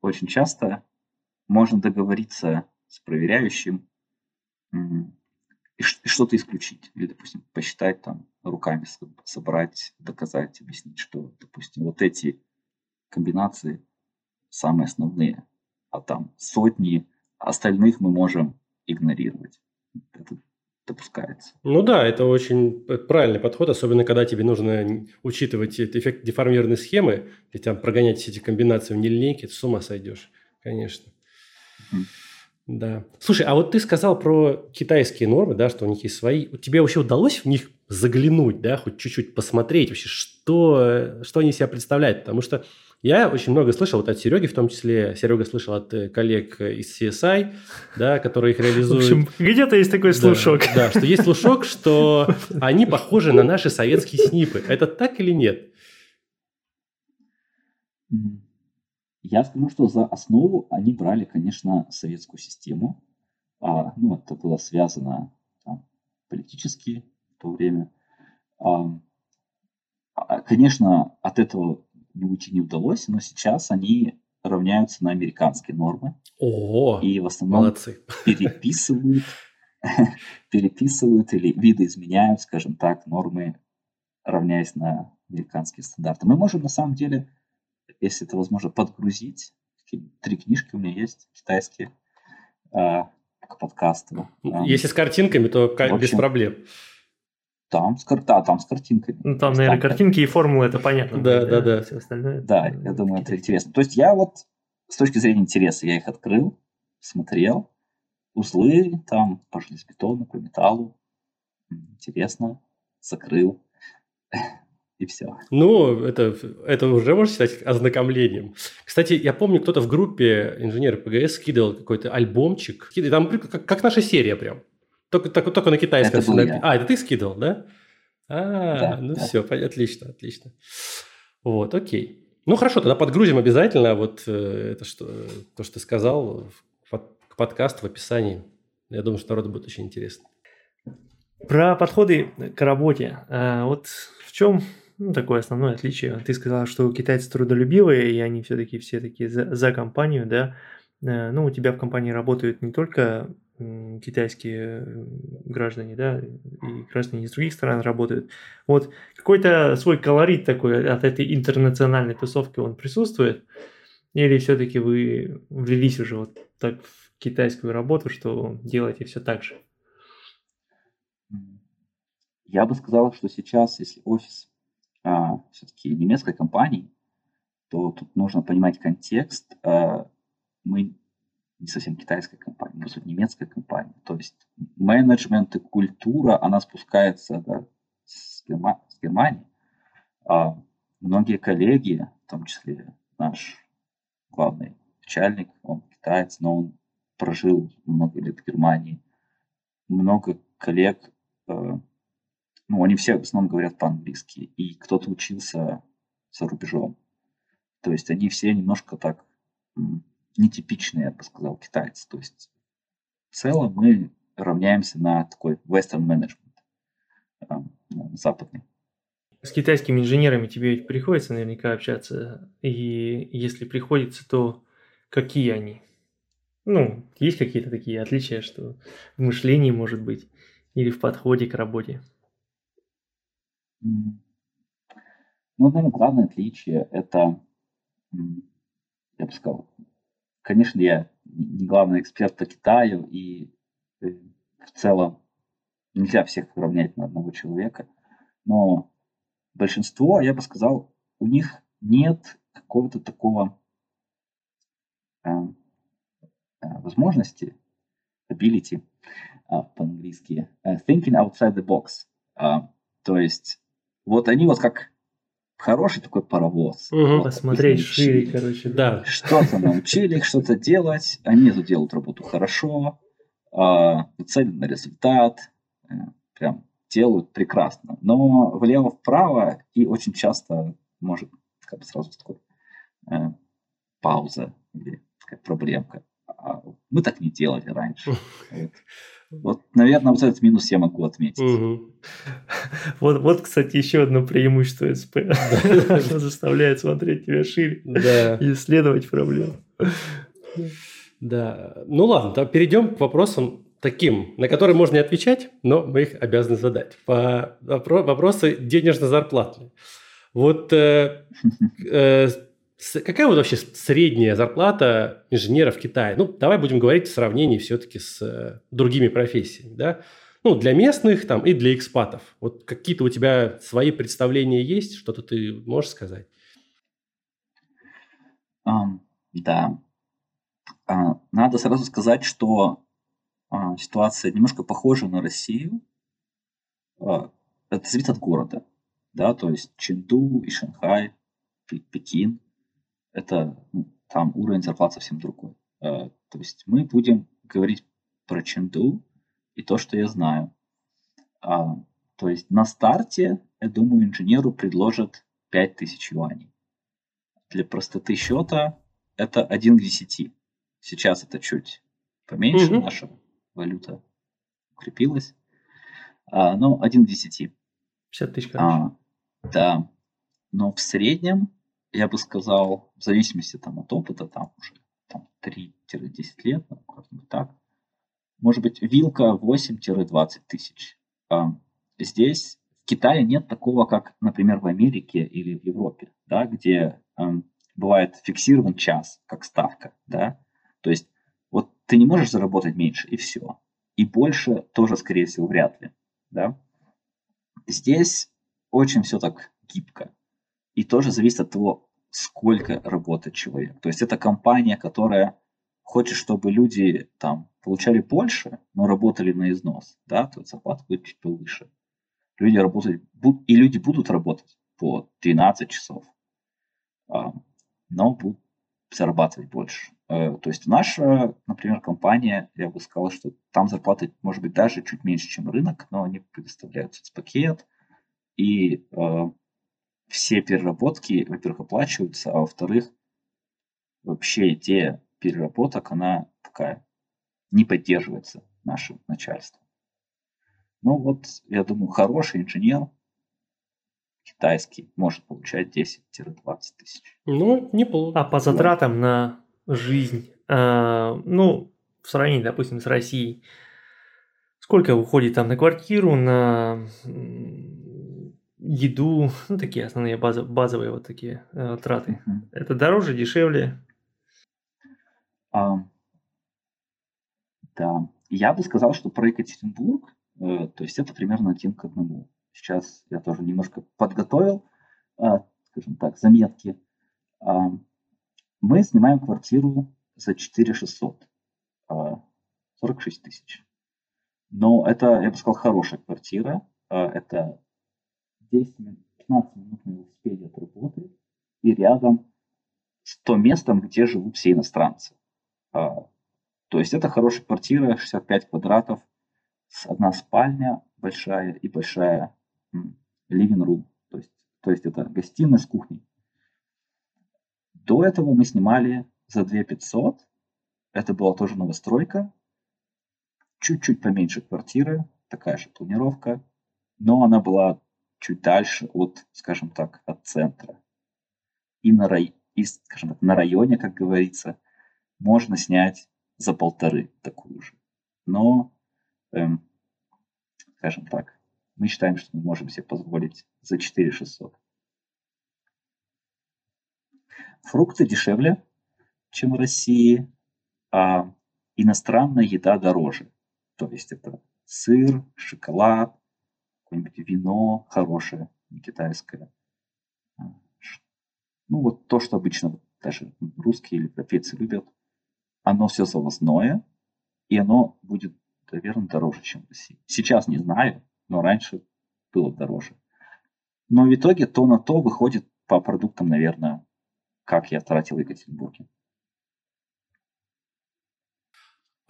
очень часто можно договориться с проверяющим и, что-то исключить. Или, допустим, посчитать там руками, собрать, доказать, объяснить, что, допустим, вот эти комбинации самые основные, а там сотни остальных мы можем игнорировать. Это допускается. Ну да, это очень правильный подход, особенно когда тебе нужно учитывать эффект деформированной схемы, и там прогонять все эти комбинации в нелинейке, ты с ума сойдешь, конечно. Mm-hmm. Да. Слушай, а вот ты сказал про китайские нормы, да, что у них есть свои. Тебе вообще удалось в них заглянуть, да, хоть чуть-чуть посмотреть вообще, что, что они себя представляют? Потому что я очень много слышал вот от Сереги, в том числе Серега слышал от э, коллег из CSI, да, которые их реализуют. В общем, где-то есть такой слушок. Да, да, что есть слушок, что они похожи на наши советские снипы. Это так или нет? Я скажу, что за основу они брали, конечно, советскую систему. А, ну, это было связано там, политически то время. А, а, конечно, от этого не уйти не удалось, но сейчас они равняются на американские нормы. О, и в основном молодцы. переписывают, переписывают или видоизменяют, скажем так, нормы, равняясь на американские стандарты. Мы можем на самом деле если это возможно, подгрузить. Три книжки у меня есть, китайские, э, к подкасту. Если с картинками, то общем, без проблем. Там с, да, там с картинками. Ну, там, наверное, там, картинки и формулы, это понятно. Да, да, да. Все остальное. Да, я думаю, это интересно. То есть я вот с точки зрения интереса, я их открыл, смотрел, узлы там пошли с бетона по металлу. Интересно, закрыл и все. Ну, это, это уже можно считать ознакомлением. Кстати, я помню, кто-то в группе инженеры ПГС скидывал какой-то альбомчик. Там как, как наша серия прям. Только, только, только на китайском. Это был я. А, это ты скидывал, да? А, да, ну да. все, отлично, отлично. Вот, окей. Ну хорошо, тогда подгрузим обязательно вот э, это что, то, что ты сказал, к подкасту в описании. Я думаю, что народу будет очень интересно. Про подходы к работе. А, вот в чем ну, такое основное отличие. Ты сказал, что китайцы трудолюбивые, и они все-таки все такие за, за компанию, да. Э, ну, у тебя в компании работают не только китайские граждане, да, и граждане из других стран работают. Вот какой-то свой колорит такой от этой интернациональной тусовки он присутствует? Или все-таки вы влились уже вот так в китайскую работу, что делаете все так же? Я бы сказал, что сейчас, если офис а, все-таки немецкой компании, то тут нужно понимать контекст. А, мы не совсем китайская компания, мы суть немецкая компания. То есть менеджмент и культура, она спускается да, с, Герма- с Германии. А многие коллеги, в том числе наш главный начальник, он китаец, но он прожил много лет в Германии. Много коллег, э, ну, они все в основном говорят по-английски, и кто-то учился за рубежом. То есть они все немножко так нетипичные, я бы сказал, китайцы. То есть в целом мы равняемся на такой western management, э, западный. С китайскими инженерами тебе ведь приходится наверняка общаться, и если приходится, то какие они? Ну, есть какие-то такие отличия, что в мышлении может быть или в подходе к работе? Ну, наверное, главное отличие – это, я бы сказал, конечно, я не главный эксперт по Китаю, и э, в целом нельзя всех уравнять на одного человека, но большинство, я бы сказал, у них нет какого-то такого э, э, возможности, ability э, по-английски, thinking outside the box. Э, то есть вот они вот как хороший такой паровоз. Угу, вот, посмотреть шире, короче, да. Что-то научили их что-то делать, они это делают работу хорошо, э, нацелены на результат, э, прям делают прекрасно. Но влево-вправо и очень часто может как бы сразу такой э, пауза или такая проблемка. А мы так не делали раньше. Вот, наверное, вот этот минус я могу отметить. Вот, вот, кстати, еще одно преимущество СП. Оно заставляет смотреть тебя шире и исследовать проблему. Да. Ну ладно, перейдем к вопросам таким, на которые можно не отвечать, но мы их обязаны задать. По вопросы денежно-зарплатные. Вот э, э, какая вот вообще средняя зарплата инженера в Китае? Ну, давай будем говорить в сравнении все-таки с э, другими профессиями, да? Ну, для местных там и для экспатов. Вот какие-то у тебя свои представления есть? Что-то ты можешь сказать? Um, да. Uh, надо сразу сказать, что а, ситуация немножко похожа на Россию. А, это зависит от города. Да, то есть Ченду и Шанхай, Пекин, это там уровень зарплат совсем другой. А, то есть мы будем говорить про Ченду и то, что я знаю. А, то есть на старте, я думаю, инженеру предложат 5000 юаней. Для простоты счета это 1 к 10. Сейчас это чуть поменьше угу. нашего валюта укрепилась. А, ну, 1 к 10. 50 тысяч, А, да. Но в среднем, я бы сказал, в зависимости там, от опыта, там уже там, 3-10 лет, ну, как-нибудь так, может быть, вилка 8-20 тысяч. А, здесь в Китае нет такого, как, например, в Америке или в Европе, да, где эм, бывает фиксирован час как ставка, да, то есть вот ты не можешь заработать меньше, и все. И больше тоже, скорее всего, вряд ли. Да? Здесь очень все так гибко. И тоже зависит от того, сколько работает человек. То есть это компания, которая хочет, чтобы люди там получали больше, но работали на износ, да, то зарплата будет чуть повыше. Люди работают, и люди будут работать по 12 часов, а, но будут зарабатывать больше. Э, то есть наша, например, компания, я бы сказал, что там зарплаты, может быть, даже чуть меньше, чем рынок, но они предоставляют соцпакет, и э, все переработки, во-первых, оплачиваются, а во-вторых, вообще идея переработок, она такая, не поддерживается нашим начальством. Ну вот, я думаю, хороший инженер, китайский, может получать 10-20 тысяч. Ну, неплохо. А по затратам на жизнь, э, ну, в сравнении, допустим, с Россией, сколько уходит там на квартиру, на еду, ну, такие основные базовые, базовые вот такие э, траты. Uh-huh. Это дороже, дешевле? А, да, я бы сказал, что про Екатеринбург, э, то есть это примерно один к одному. Сейчас я тоже немножко подготовил, э, скажем так, заметки. Э, мы снимаем квартиру за 4 600, 46 тысяч. Но это, я бы сказал, хорошая квартира. А, это 10 минут, 15 минут на велосипеде от работы и рядом с то местом, где живут все иностранцы. А, то есть это хорошая квартира, 65 квадратов, одна спальня большая и большая living room. То есть, то есть это гостиная с кухней. До этого мы снимали за 2 500. Это была тоже новостройка. Чуть-чуть поменьше квартиры, такая же планировка. Но она была чуть дальше от, скажем так, от центра. И на, рай... и, скажем так, на районе, как говорится, можно снять за полторы такую же. Но, эм, скажем так, мы считаем, что мы можем себе позволить за 4 600. Фрукты дешевле, чем в России, а иностранная еда дороже. То есть это сыр, шоколад, какое-нибудь вино хорошее, китайское. А, ну, вот то, что обычно даже русские или европейцы любят. Оно все завозное, и оно будет, наверное, дороже, чем в России. Сейчас не знаю, но раньше было дороже. Но в итоге то на то выходит по продуктам, наверное, как я тратил в Екатеринбурге.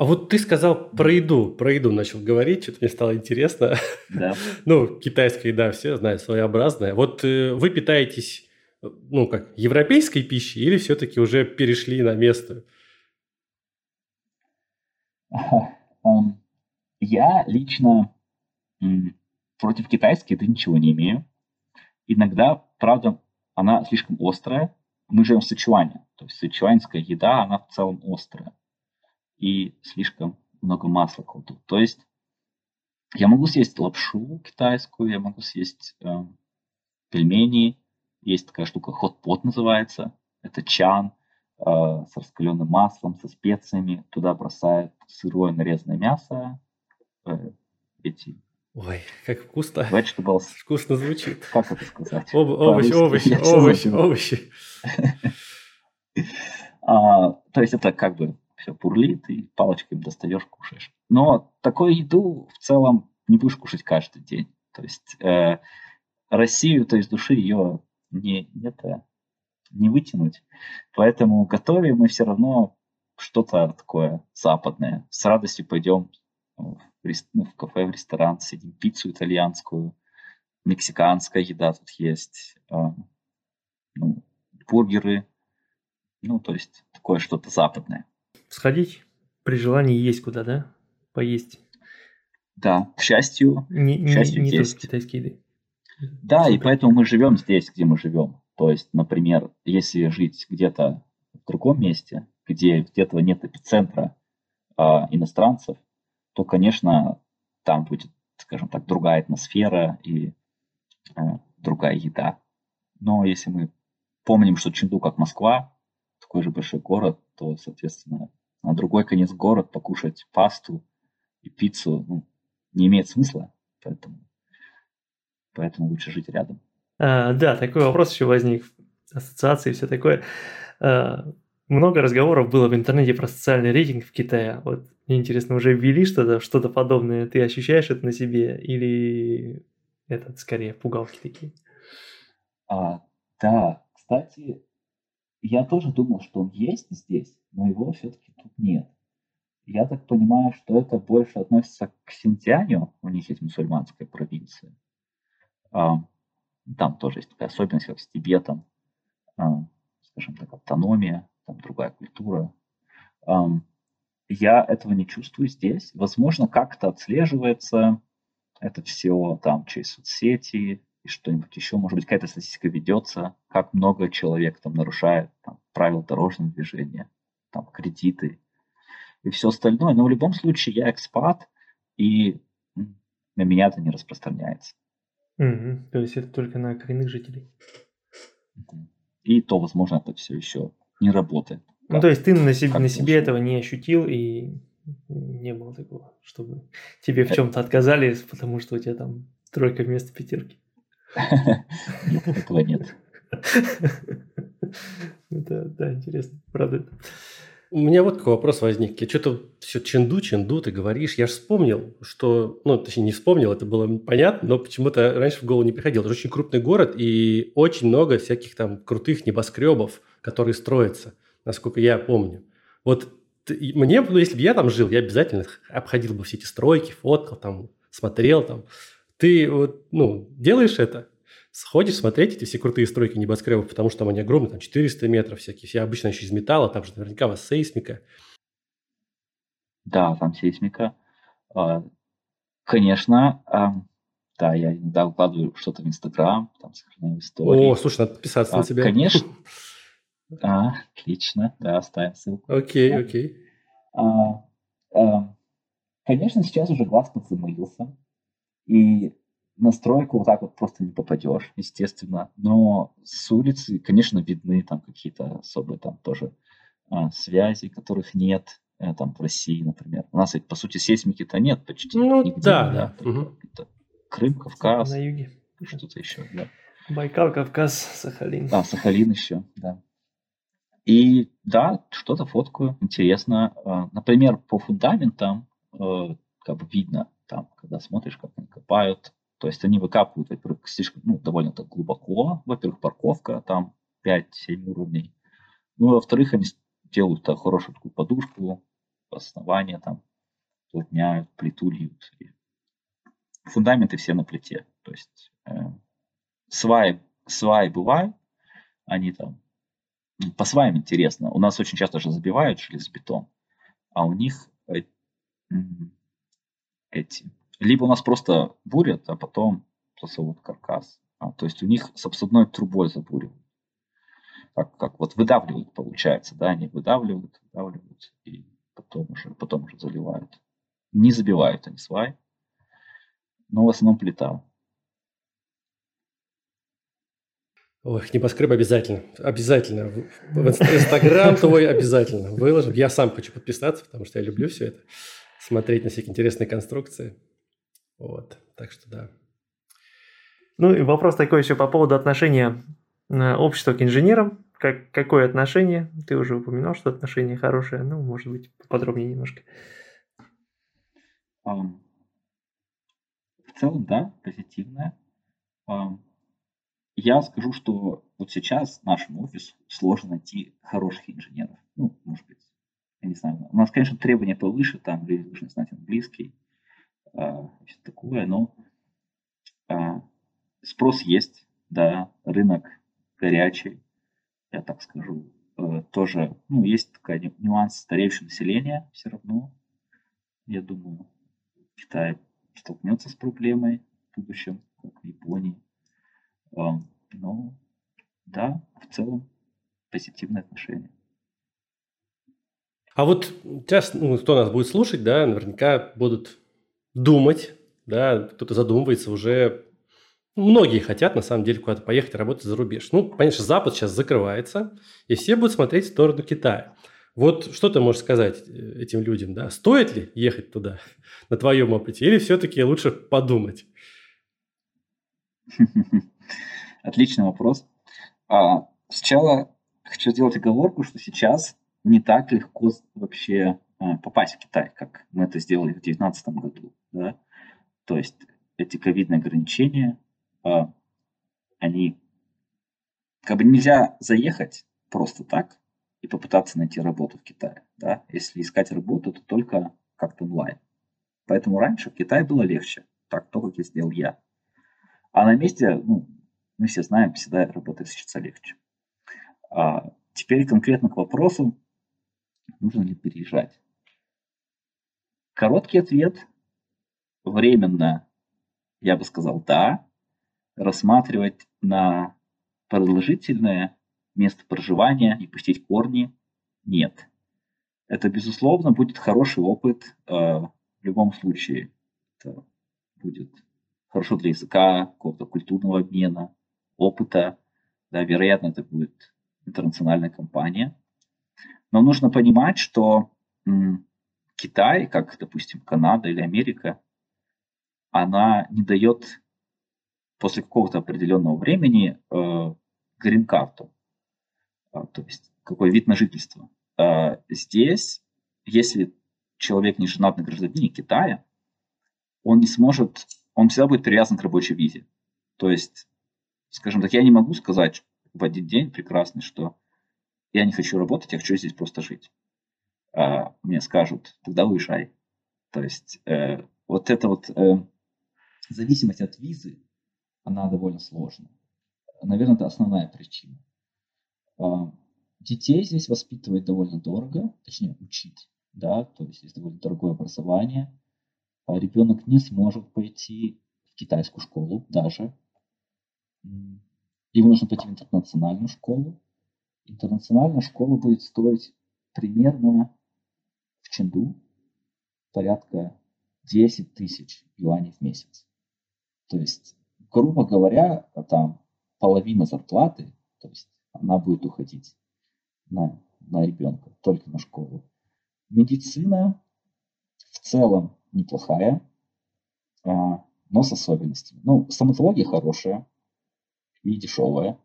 А вот ты сказал про еду, про еду начал говорить, что-то мне стало интересно. Да. ну, китайская еда, все знают, своеобразная. Вот э, вы питаетесь, ну, как, европейской пищей или все-таки уже перешли на местную? Я лично против китайской еды ничего не имею. Иногда, правда, она слишком острая. Мы живем в Сычуане, то есть сычуанская еда, она в целом острая и слишком много масла кладут. То есть я могу съесть лапшу китайскую, я могу съесть э, пельмени. Есть такая штука, хот-пот называется. Это чан э, с раскаленным маслом, со специями. Туда бросают сырое нарезанное мясо, э, эти Ой, как вкусно. Vegetables. Вкусно звучит. Как это сказать? Об, овощи, овощи, овощи, овощи. а, то есть это как бы все бурлит, и палочкой достаешь, кушаешь. Но такую еду в целом не будешь кушать каждый день. То есть э, Россию, то есть души ее не, это, не вытянуть. Поэтому готовим мы все равно что-то такое западное. С радостью пойдем в, ну, в кафе, в ресторан, сидим, пиццу итальянскую, мексиканская еда тут есть, э, ну, бургеры, ну, то есть такое что-то западное сходить при желании есть куда, да? Поесть. Да, к счастью, не, к счастью не, не есть. только китайские еды. Да, Супер. и поэтому мы живем здесь, где мы живем. То есть, например, если жить где-то в другом месте, где где-то нет эпицентра а, иностранцев, то, конечно, там будет, скажем так, другая атмосфера и а, другая еда. Но если мы помним, что Ченду как Москва, такой же большой город, то, соответственно, на другой конец город покушать пасту и пиццу ну, не имеет смысла, поэтому, поэтому лучше жить рядом. А, да, такой вопрос еще возник, ассоциации и все такое. А, много разговоров было в интернете про социальный рейтинг в Китае. Вот мне интересно, уже ввели что-то, что-то подобное? Ты ощущаешь это на себе или это скорее пугалки такие? А, да, кстати, я тоже думал, что он есть здесь, но его все-таки тут нет. Я так понимаю, что это больше относится к Синьцзяню, у них есть мусульманская провинция. А, там тоже есть такая особенность, как с Тибетом, а, скажем так, автономия, там другая культура. А, я этого не чувствую здесь. Возможно, как-то отслеживается это все там через соцсети, и что-нибудь еще, может быть, какая-то статистика ведется, как много человек там нарушает там, правила дорожного движения, там, кредиты и все остальное. Но в любом случае я экспат, и на меня это не распространяется. Угу. То есть это только на коренных жителей. И то, возможно, это все еще не работает. Ну, то есть ты на себе, на себе этого не ощутил и не было такого, чтобы тебе в э. чем-то отказали, потому что у тебя там тройка вместо пятерки. Нет, этого нет. Это, да, интересно, правда. У меня вот какой вопрос возник. Я что-то все ченду, ченду ты говоришь. Я же вспомнил, что... Ну, точнее, не вспомнил, это было понятно, но почему-то раньше в голову не приходило. Это очень крупный город и очень много всяких там крутых небоскребов, которые строятся, насколько я помню. Вот мне, ну, если бы я там жил, я обязательно обходил бы все эти стройки, фоткал там, смотрел там. Ты вот, ну, делаешь это? Сходишь смотреть эти все крутые стройки небоскребов, потому что там они огромные, там 400 метров всякие, все обычно еще из металла, там же наверняка у вас сейсмика. Да, там сейсмика. А, конечно, да, я иногда укладываю что-то в Инстаграм, там сохраняю истории. О, слушай, надо подписаться на тебя. Конечно. А, отлично, да, оставим ссылку. Окей, окей. А, а, конечно, сейчас уже глаз подзамылился, и на стройку вот так вот просто не попадешь, естественно. Но с улицы, конечно, видны там какие-то особые там тоже а, связи, которых нет э, там в России, например. У нас ведь, по сути, сейсмики-то нет почти ну, нигде. Да, да. Угу. Крым, Кавказ. На юге. Что-то еще, да. Байкал, Кавказ, Сахалин. Да, Сахалин еще, да. И да, что-то фоткаю, интересно. А, например, по фундаментам э, как бы видно, там, когда смотришь, как они копают, то есть они выкапывают, во-первых, слишком, ну, довольно так глубоко, во-первых, парковка, там 5-7 уровней. Ну, во-вторых, они делают так, хорошую такую подушку, основание там, плотняют, плиту льют. Фундаменты все на плите. То есть э, сваи, сваи бывают, они там по сваям интересно. У нас очень часто же забивают железобетон, а у них э, эти. Либо у нас просто бурят, а потом засовывают каркас. А, то есть у них с обсадной трубой забуривают. Как, как вот выдавливают, получается, да, они выдавливают, выдавливают и потом уже, потом уже заливают. Не забивают они свай, но в основном плита. Ой, небоскреб обязательно. Обязательно. В Инстаграм твой обязательно выложим. Я сам хочу подписаться, потому что я люблю все это. Смотреть на всякие интересные конструкции. Вот. Так что да. Ну и вопрос такой еще по поводу отношения э, общества к инженерам. Как, какое отношение? Ты уже упоминал, что отношение хорошее. Ну, может быть, подробнее немножко. В целом, да, позитивное. Я скажу, что вот сейчас нашему офису сложно найти хороших инженеров. Ну, может быть, я не знаю. У нас, конечно, требования повыше, там люди должны знать английский, все такое, но а, спрос есть, да, рынок горячий, я так скажу. А, тоже, ну, есть такой нюанс стареющего населения все равно. Я думаю, Китай столкнется с проблемой в будущем, как в Японии. Ну, да, в целом позитивное отношение. А вот сейчас, ну, кто нас будет слушать, да, наверняка будут думать, да, кто-то задумывается уже. Многие хотят, на самом деле, куда-то поехать работать за рубеж. Ну, конечно, Запад сейчас закрывается, и все будут смотреть в сторону Китая. Вот что ты можешь сказать э, этим людям, да? Стоит ли ехать туда на твоем опыте, или все-таки лучше подумать? Отличный вопрос. А, сначала хочу сделать оговорку, что сейчас не так легко вообще а, попасть в Китай, как мы это сделали в 2019 году. Да? То есть эти ковидные ограничения, а, они как бы нельзя заехать просто так и попытаться найти работу в Китае. Да? Если искать работу, то только как-то онлайн. Поэтому раньше в Китае было легче. Так, то, как я сделал я. А на месте, ну, мы все знаем, всегда работать учиться легче. А теперь конкретно к вопросу, нужно ли переезжать. Короткий ответ. Временно, я бы сказал, да. Рассматривать на продолжительное место проживания и пустить корни нет. Это, безусловно, будет хороший опыт э, в любом случае. Это будет хорошо для языка, какого-то культурного обмена, опыта, да, вероятно, это будет интернациональная компания. Но нужно понимать, что м, Китай, как, допустим, Канада или Америка, она не дает после какого-то определенного времени э, грин-карту, а, то есть какой вид на жительство. А, здесь, если человек не женат на гражданине Китая, он не сможет, он всегда будет привязан к рабочей визе. То есть скажем так, я не могу сказать в один день прекрасный, что я не хочу работать, я хочу здесь просто жить. а, мне скажут, тогда уезжай. То есть э, вот эта вот э, зависимость от визы, она довольно сложная. Наверное, это основная причина. А, детей здесь воспитывать довольно дорого, точнее учить, да, то есть есть довольно дорогое образование. А ребенок не сможет пойти в китайскую школу даже. Ему нужно пойти в интернациональную школу. Интернациональная школа будет стоить примерно в Ченду порядка 10 тысяч юаней в месяц. То есть, грубо говоря, там половина зарплаты, то есть она будет уходить на, на ребенка, только на школу. Медицина в целом неплохая, а, но с особенностями. Ну, стоматология хорошая и дешевая,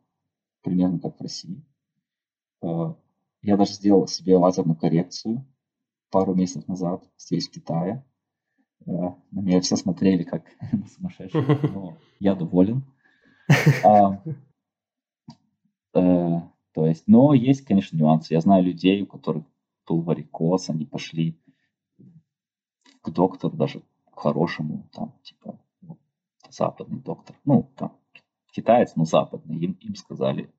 примерно как в России. А, я даже сделал себе лазерную коррекцию пару месяцев назад здесь, в Китае. На меня все смотрели как на сумасшедшего, но я доволен. А, э, то есть, но есть, конечно, нюансы. Я знаю людей, у которых был варикоз, они пошли к доктору даже к хорошему, там, типа, вот, западный доктор, ну, там, китаец, но западный, им, им сказали,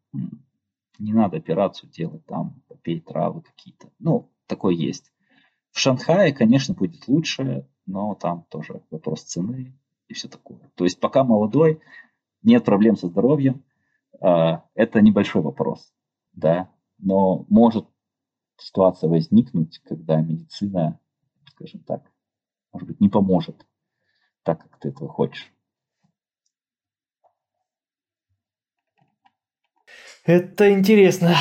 не надо операцию делать, там, попей травы какие-то. Ну, такое есть. В Шанхае, конечно, будет лучше, но там тоже вопрос цены и все такое. То есть пока молодой, нет проблем со здоровьем, а, это небольшой вопрос, да, но может ситуация возникнуть, когда медицина, скажем так, может быть, не поможет так, как ты этого хочешь. Это интересно.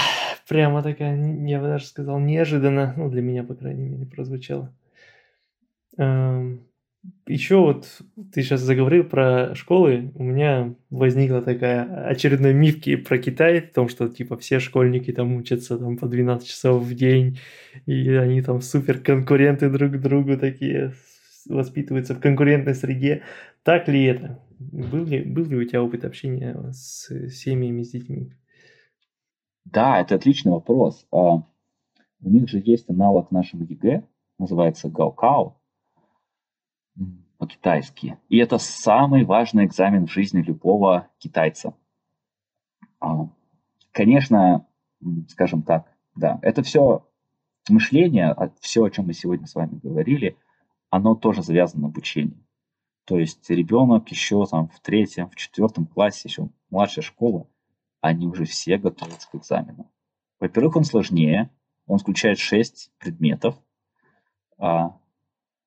Прямо такая, я бы даже сказал, неожиданно, ну, для меня, по крайней мере, прозвучало. Эм, еще вот ты сейчас заговорил про школы, у меня возникла такая очередной мифки про Китай, в том, что типа все школьники там учатся там по 12 часов в день, и они там супер конкуренты друг к другу такие, воспитываются в конкурентной среде. Так ли это? Был ли, был ли у тебя опыт общения с семьями, с детьми? Да, это отличный вопрос. А, у них же есть аналог нашему ЕГЭ, называется Гаокао по-китайски. И это самый важный экзамен в жизни любого китайца. А, конечно, скажем так, да, это все мышление, а все, о чем мы сегодня с вами говорили, оно тоже завязано на обучении. То есть ребенок еще там в третьем, в четвертом классе, еще младшая школа, они уже все готовятся к экзамену. Во-первых, он сложнее, он включает 6 предметов, а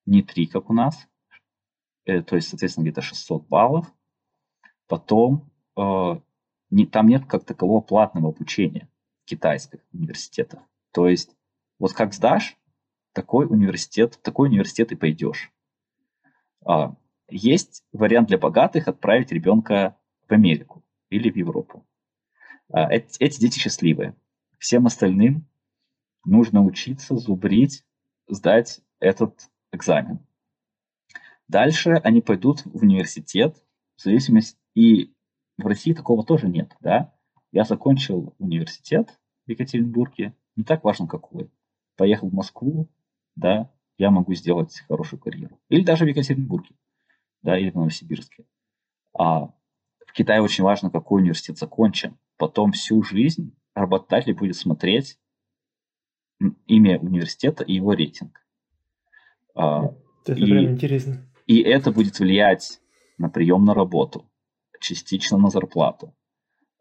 не 3, как у нас, то есть, соответственно, где-то 600 баллов. Потом э, не, там нет как такового платного обучения китайских университетах. То есть, вот как сдашь, такой университет, в такой университет и пойдешь. А, есть вариант для богатых отправить ребенка в Америку или в Европу. А, эти, эти дети счастливые. Всем остальным нужно учиться, зубрить, сдать этот экзамен. Дальше они пойдут в университет, в зависимости, и в России такого тоже нет, да. Я закончил университет в Екатеринбурге, не так важно какой. Поехал в Москву, да, я могу сделать хорошую карьеру. Или даже в Екатеринбурге, да, или в Новосибирске. А в Китае очень важно, какой университет закончен. Потом всю жизнь работодатель будет смотреть имя университета и его рейтинг. А, это и, прям интересно. И это будет влиять на прием на работу, частично на зарплату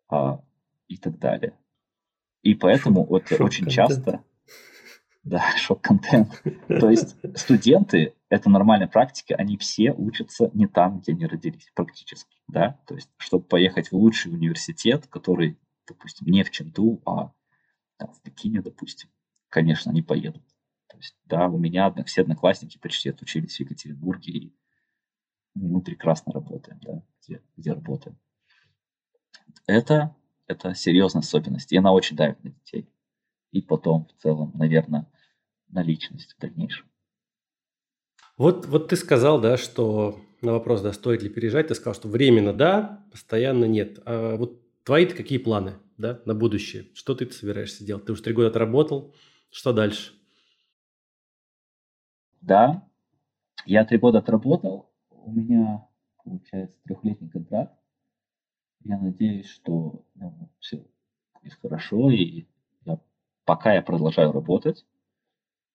а, и так далее. И поэтому вот очень часто да, шок-контент. То есть студенты, это нормальная практика, они все учатся не там, где они родились, практически, да. То есть, чтобы поехать в лучший университет, который, допустим, не в Ченду, а там, в Пекине, допустим, конечно, они поедут. То есть, да, у меня все одноклассники почти отучились в Екатеринбурге, и мы прекрасно работаем, да, где, где работаем. Это, это серьезная особенность, и она очень давит на детей и потом в целом, наверное, на личность в дальнейшем. Вот, вот ты сказал, да, что на вопрос, да, стоит ли переезжать, ты сказал, что временно да, постоянно нет. А вот твои какие планы, да, на будущее? Что ты собираешься делать? Ты уже три года отработал, что дальше? да, я три года отработал, у меня получается трехлетний контракт. Я надеюсь, что ну, все будет хорошо, и я, пока я продолжаю работать,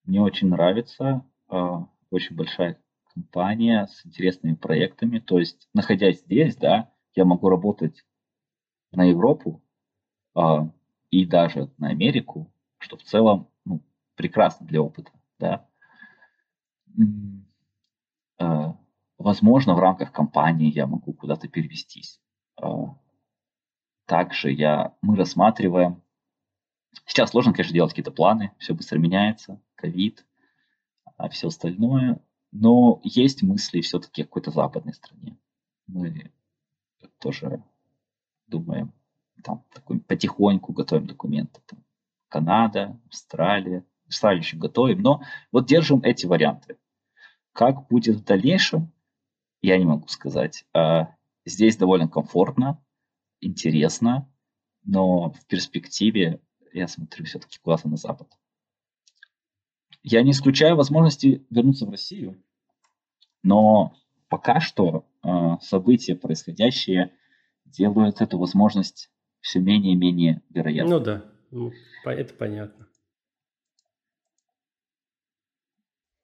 мне очень нравится, э, очень большая компания с интересными проектами. То есть, находясь здесь, да, я могу работать на Европу э, и даже на Америку, что в целом ну, прекрасно для опыта, да. Э, возможно, в рамках компании я могу куда-то перевестись. Э, также я, мы рассматриваем Сейчас сложно, конечно, делать какие-то планы, все быстро меняется, ковид, а все остальное. Но есть мысли все-таки о какой-то западной стране. Мы тоже думаем, там такой, потихоньку готовим документы. Там, Канада, Австралия. Австралию еще готовим, но вот держим эти варианты. Как будет в дальнейшем, я не могу сказать. А, здесь довольно комфортно, интересно, но в перспективе я смотрю все-таки куда-то на Запад. Я не исключаю возможности вернуться в Россию, но пока что э, события, происходящие, делают эту возможность все менее и менее вероятной. Ну да, ну, это понятно.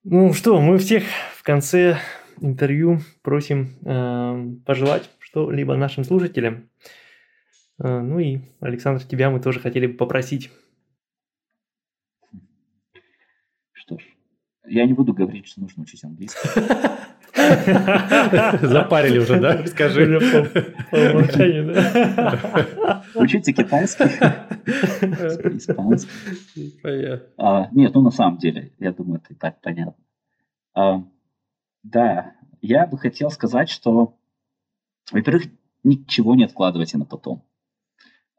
Ну что, мы всех в конце интервью просим э, пожелать что-либо нашим слушателям. Э, ну и, Александр, тебя мы тоже хотели бы попросить. Что ж, я не буду говорить, что нужно учить английский. Запарили уже, да? Скажи. По умолчанию, да? Учите китайский, испанский. А, нет, ну на самом деле, я думаю, это и так понятно. Да, я бы хотел сказать, что, во-первых, ничего не откладывайте на потом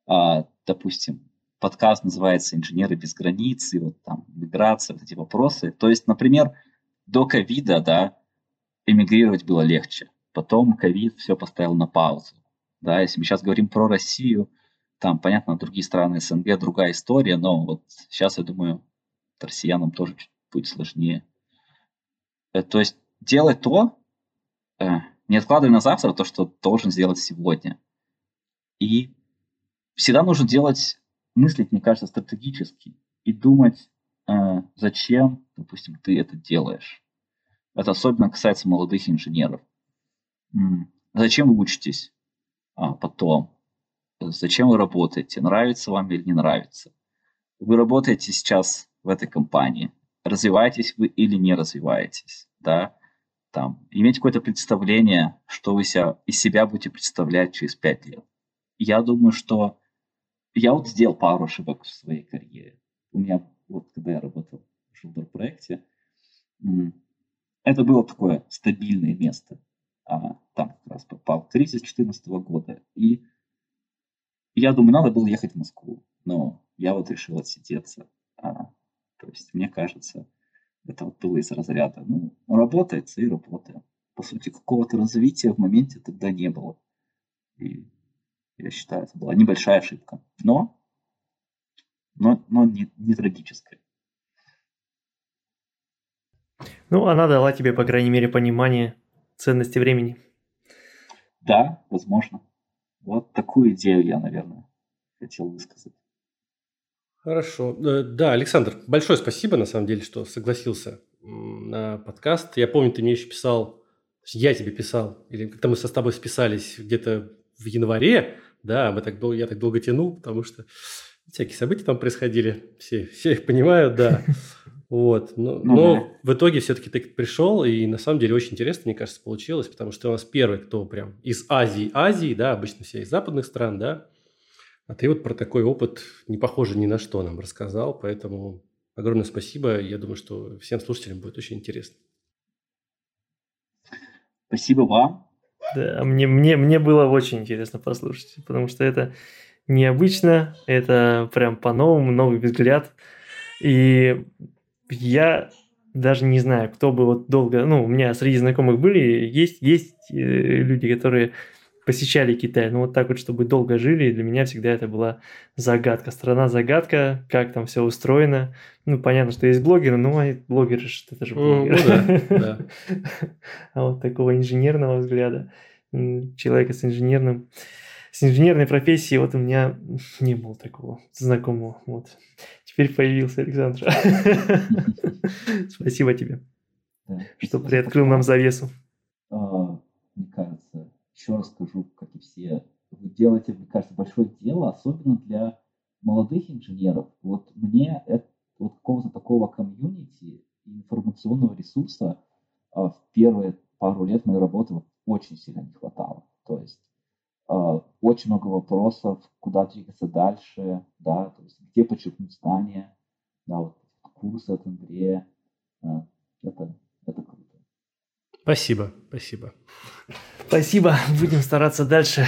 а, допустим, подкаст называется «Инженеры без границ», и вот там миграция, вот эти вопросы. То есть, например, до ковида, да, эмигрировать было легче. Потом ковид все поставил на паузу. Да, если мы сейчас говорим про Россию, там, понятно, другие страны СНГ, другая история, но вот сейчас, я думаю, россиянам тоже чуть будет сложнее. Э, то есть делать то, э, не откладывай на завтра то, что должен сделать сегодня. И всегда нужно делать, мыслить, мне кажется, стратегически и думать, э, зачем, допустим, ты это делаешь. Это особенно касается молодых инженеров. Зачем вы учитесь а, потом? Зачем вы работаете? Нравится вам или не нравится? Вы работаете сейчас в этой компании. Развиваетесь вы или не развиваетесь? Да? Там, иметь какое-то представление, что вы себя, из себя будете представлять через пять лет. Я думаю, что я вот сделал пару ошибок в своей карьере. У меня, вот когда я работал в Шилдер проекте, это было такое стабильное место. А, там как раз попал кризис 2014 года. И я думаю, надо было ехать в Москву. Но я вот решил отсидеться. А, то есть, мне кажется, это вот было из разряда. Ну, работает и работаем. По сути, какого-то развития в моменте тогда не было. И я считаю, это была небольшая ошибка, но, но, но не, не трагическая. Ну, она дала тебе, по крайней мере, понимание ценности времени. Да, возможно. Вот такую идею я, наверное, хотел высказать. Хорошо. Э, да, Александр, большое спасибо, на самом деле, что согласился на подкаст. Я помню, ты мне еще писал, я тебе писал, или как-то мы со тобой списались где-то в январе, да, мы так долго, я так долго тянул, потому что всякие события там происходили, все, все их понимают, да. Вот, но, ну, но да. в итоге все-таки ты пришел, и на самом деле очень интересно, мне кажется, получилось, потому что ты у нас первый, кто прям из Азии, Азии, да, обычно все из западных стран, да, а ты вот про такой опыт, не похожий ни на что, нам рассказал, поэтому огромное спасибо, я думаю, что всем слушателям будет очень интересно. Спасибо вам, да, мне, мне, мне было очень интересно послушать, потому что это необычно, это прям по-новому, новый взгляд. И я даже не знаю, кто бы вот долго, ну, у меня среди знакомых были, есть, есть э, люди, которые посещали Китай. Но вот так вот, чтобы долго жили, для меня всегда это была загадка. Страна-загадка, как там все устроено. Ну, понятно, что есть блогеры, но блогеры, это же блогеры. Ну, да, да. А вот такого инженерного взгляда, человека с инженерным с инженерной профессией вот у меня не было такого знакомого. Вот. Теперь появился Александр. Спасибо тебе, что приоткрыл нам завесу. Еще раз скажу, как и все, вы делаете, мне кажется, большое дело, особенно для молодых инженеров. Вот мне это, вот какого-то такого комьюнити информационного ресурса а, в первые пару лет моей работы вот очень сильно не хватало. То есть а, очень много вопросов, куда двигаться дальше, да, то есть где подчеркнуть знания, да, вот курсы от Андрея, а, это, это круто. Спасибо, спасибо. Спасибо, будем стараться дальше.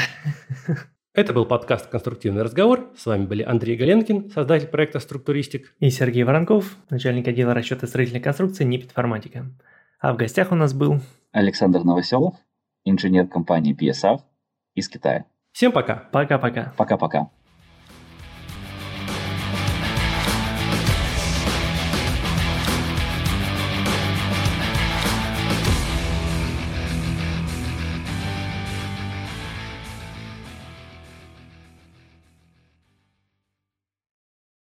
Это был подкаст «Конструктивный разговор». С вами были Андрей Галенкин, создатель проекта «Структуристик». И Сергей Воронков, начальник отдела расчета строительной конструкции НИП «Информатика». А в гостях у нас был... Александр Новоселов, инженер компании PSAF из Китая. Всем пока. Пока-пока. Пока-пока.